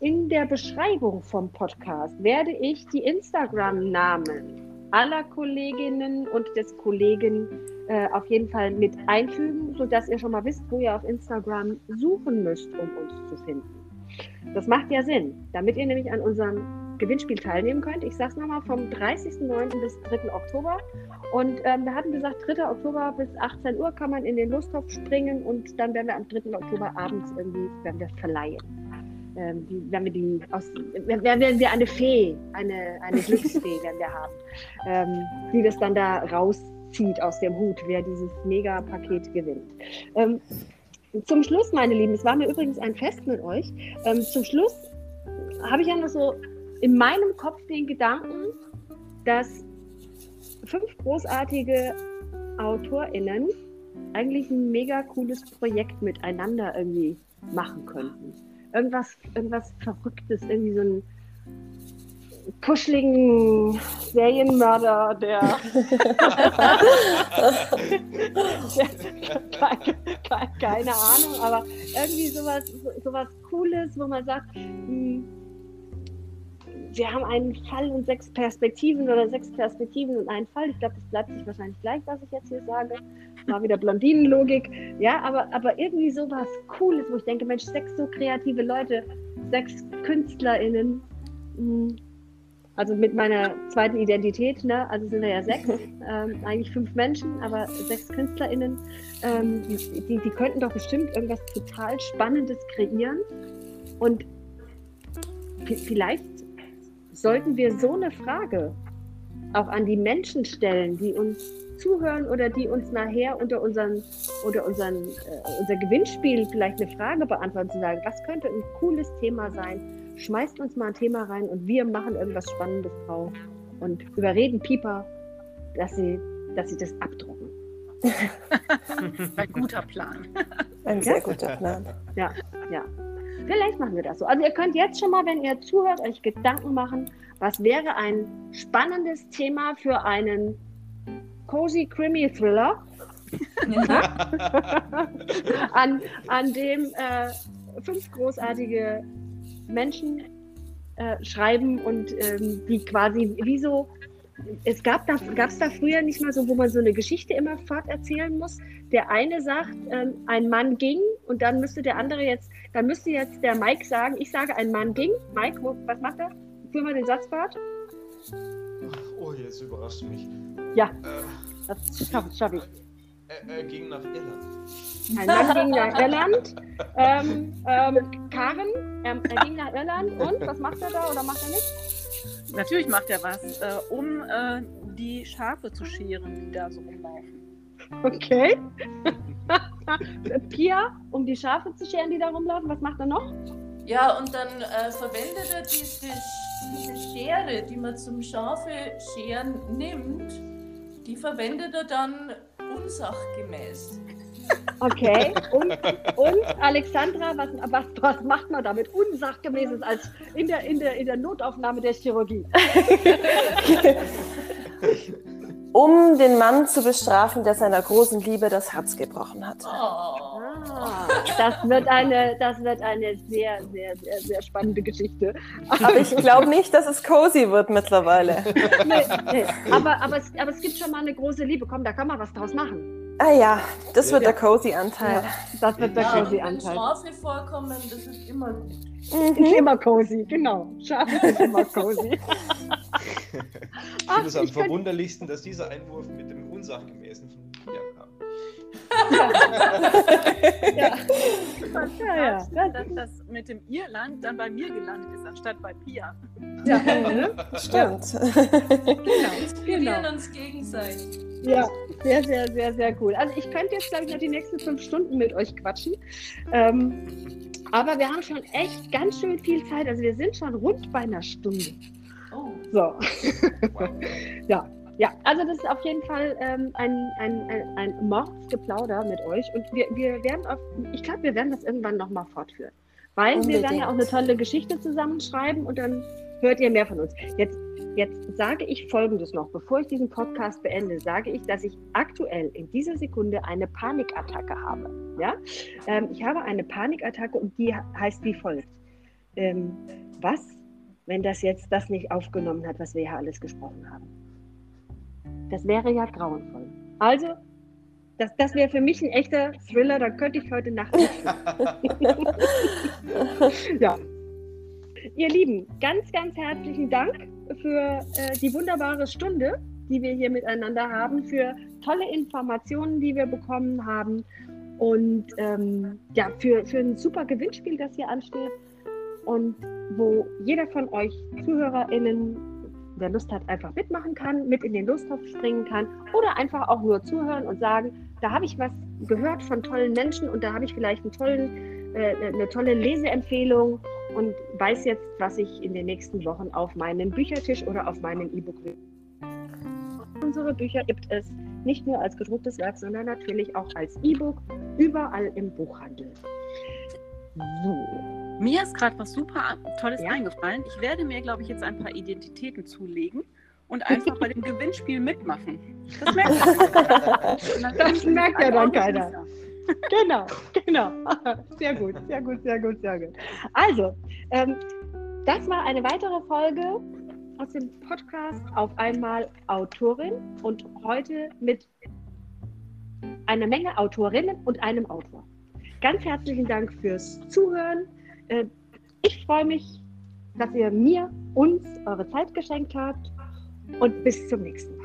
In der Beschreibung vom Podcast werde ich die Instagram-Namen aller Kolleginnen und des Kollegen äh, auf jeden Fall mit einfügen, sodass ihr schon mal wisst, wo ihr auf Instagram suchen müsst, um uns zu finden. Das macht ja Sinn, damit ihr nämlich an unserem Gewinnspiel teilnehmen könnt. Ich sage es nochmal, vom 30.09. bis 3. Oktober. Und ähm, wir hatten gesagt, 3. Oktober bis 18 Uhr kann man in den Lusttopf springen und dann werden wir am 3. Oktober abends irgendwie werden wir verleihen. Ähm, die, wenn wir die aus, werden wir eine Fee, eine, eine Glücksfee werden wir haben, ähm, die das dann da rauszieht aus dem Hut, wer dieses Mega-Paket gewinnt. Ähm, zum Schluss, meine Lieben, es war mir übrigens ein Fest mit euch. Ähm, zum Schluss habe ich ja noch so in meinem Kopf den Gedanken, dass fünf großartige AutorInnen eigentlich ein mega cooles Projekt miteinander irgendwie machen könnten. Irgendwas, irgendwas Verrücktes, irgendwie so einen kuscheligen Serienmörder, der, keine Ahnung, aber irgendwie sowas, sowas Cooles, wo man sagt, hm, wir haben einen Fall und sechs Perspektiven oder sechs Perspektiven und einen Fall. Ich glaube, das bleibt sich wahrscheinlich gleich, was ich jetzt hier sage. Mal wieder Blondinenlogik. Ja, aber, aber irgendwie so was Cooles, wo ich denke, Mensch, sechs so kreative Leute, sechs KünstlerInnen. Hm, also mit meiner zweiten Identität, ne? also sind wir ja sechs, ähm, eigentlich fünf Menschen, aber sechs KünstlerInnen, ähm, die, die könnten doch bestimmt irgendwas total Spannendes kreieren. Und vielleicht sollten wir so eine Frage auch an die Menschen stellen, die uns zuhören oder die uns nachher unter unseren, unter unseren, äh, unser Gewinnspiel vielleicht eine Frage beantworten, zu sagen, was könnte ein cooles Thema sein? Schmeißt uns mal ein Thema rein und wir machen irgendwas Spannendes drauf und überreden Pieper, dass sie, dass sie das abdrucken. ein guter Plan. Ein sehr guter Plan. Ja, ja. Vielleicht machen wir das so. Also ihr könnt jetzt schon mal, wenn ihr zuhört, euch Gedanken machen, was wäre ein spannendes Thema für einen Cozy Krimi Thriller, an, an dem äh, fünf großartige Menschen äh, schreiben und ähm, die quasi wie so es gab da, gab es da früher nicht mal so, wo man so eine Geschichte immer forterzählen muss. Der eine sagt, ähm, ein Mann ging und dann müsste der andere jetzt, dann müsste jetzt der Mike sagen, ich sage, ein Mann ging. Mike, wo, was macht er? Führ mal den Satz fort. Oh, jetzt überrascht du mich. Ja, äh, das schaffe schaff ich. Er, er, ging nach Irland. Ein Mann ging nach Irland. Ähm, ähm, Karen, er, er ging nach Irland und was macht er da oder macht er nicht? Natürlich macht er was, äh, um äh, die Schafe zu scheren, die da so rumlaufen. Okay. Pia, um die Schafe zu scheren, die da rumlaufen, was macht er noch? Ja, und dann äh, verwendet er diese, diese Schere, die man zum Schafe scheren nimmt, die verwendet er dann unsachgemäß. Okay, und, und Alexandra, was, was, was macht man damit unsachgemäßes als in der, in, der, in der Notaufnahme der Chirurgie? um den Mann zu bestrafen, der seiner großen Liebe das Herz gebrochen hat. Oh. Ah, das wird eine, das wird eine sehr, sehr, sehr, sehr spannende Geschichte. Aber ich glaube nicht, dass es cozy wird mittlerweile. nee, nee. Aber, aber, es, aber es gibt schon mal eine große Liebe. Komm, da kann man was draus machen. Ah ja, das wird ja. der Cozy-Anteil. Ja, das wird der ja, Cozy-Anteil. Schafe vorkommen, das ist immer gut. Mhm. Ist immer cozy, genau. Schafe ist immer cozy. ich finde es am verwunderlichsten, dass dieser Einwurf mit dem Unsachgemäßen von Pia kam. ja. ja, ja. Dass das mit dem Irland dann bei mir gelandet ist, anstatt bei Pia. Ja, ne? stimmt. genau. Wir genau. uns gegenseitig. Ja, sehr, sehr, sehr, sehr cool. Also ich könnte jetzt, glaube ich, noch die nächsten fünf Stunden mit euch quatschen. Ähm, aber wir haben schon echt ganz schön viel Zeit. Also wir sind schon rund bei einer Stunde. Oh. So. ja. Ja, also das ist auf jeden Fall ähm, ein, ein, ein, ein Mordsgeplauder mit euch und wir, wir werden auf, ich glaube, wir werden das irgendwann nochmal fortführen. Weil Unbedingt. wir werden ja auch eine tolle Geschichte zusammenschreiben und dann hört ihr mehr von uns. Jetzt Jetzt sage ich Folgendes noch, bevor ich diesen Podcast beende, sage ich, dass ich aktuell in dieser Sekunde eine Panikattacke habe. Ja? Ähm, ich habe eine Panikattacke und die heißt wie folgt. Ähm, was, wenn das jetzt das nicht aufgenommen hat, was wir hier alles gesprochen haben? Das wäre ja grauenvoll. Also, das, das wäre für mich ein echter Thriller, da könnte ich heute Nacht nicht. ja. Ihr Lieben, ganz, ganz herzlichen Dank für äh, die wunderbare Stunde, die wir hier miteinander haben, für tolle Informationen, die wir bekommen haben und ähm, ja, für, für ein super Gewinnspiel, das hier ansteht und wo jeder von euch ZuhörerInnen, der Lust hat, einfach mitmachen kann, mit in den Lostopf springen kann oder einfach auch nur zuhören und sagen, da habe ich was gehört von tollen Menschen und da habe ich vielleicht einen tollen, äh, eine tolle Leseempfehlung und weiß jetzt, was ich in den nächsten Wochen auf meinem Büchertisch oder auf meinem E-Book will. Unsere Bücher gibt es nicht nur als gedrucktes Werk, sondern natürlich auch als E-Book überall im Buchhandel. So. Mir ist gerade was super Tolles ja? eingefallen. Ich werde mir, glaube ich, jetzt ein paar Identitäten zulegen und einfach bei dem Gewinnspiel mitmachen. Das merkt, das merkt ja dann keiner genau, genau. Sehr gut, sehr gut, sehr gut, sehr gut. Also, ähm, das war eine weitere Folge aus dem Podcast auf einmal Autorin und heute mit einer Menge Autorinnen und einem Autor. Ganz herzlichen Dank fürs Zuhören. Äh, ich freue mich, dass ihr mir, uns eure Zeit geschenkt habt und bis zum nächsten Mal.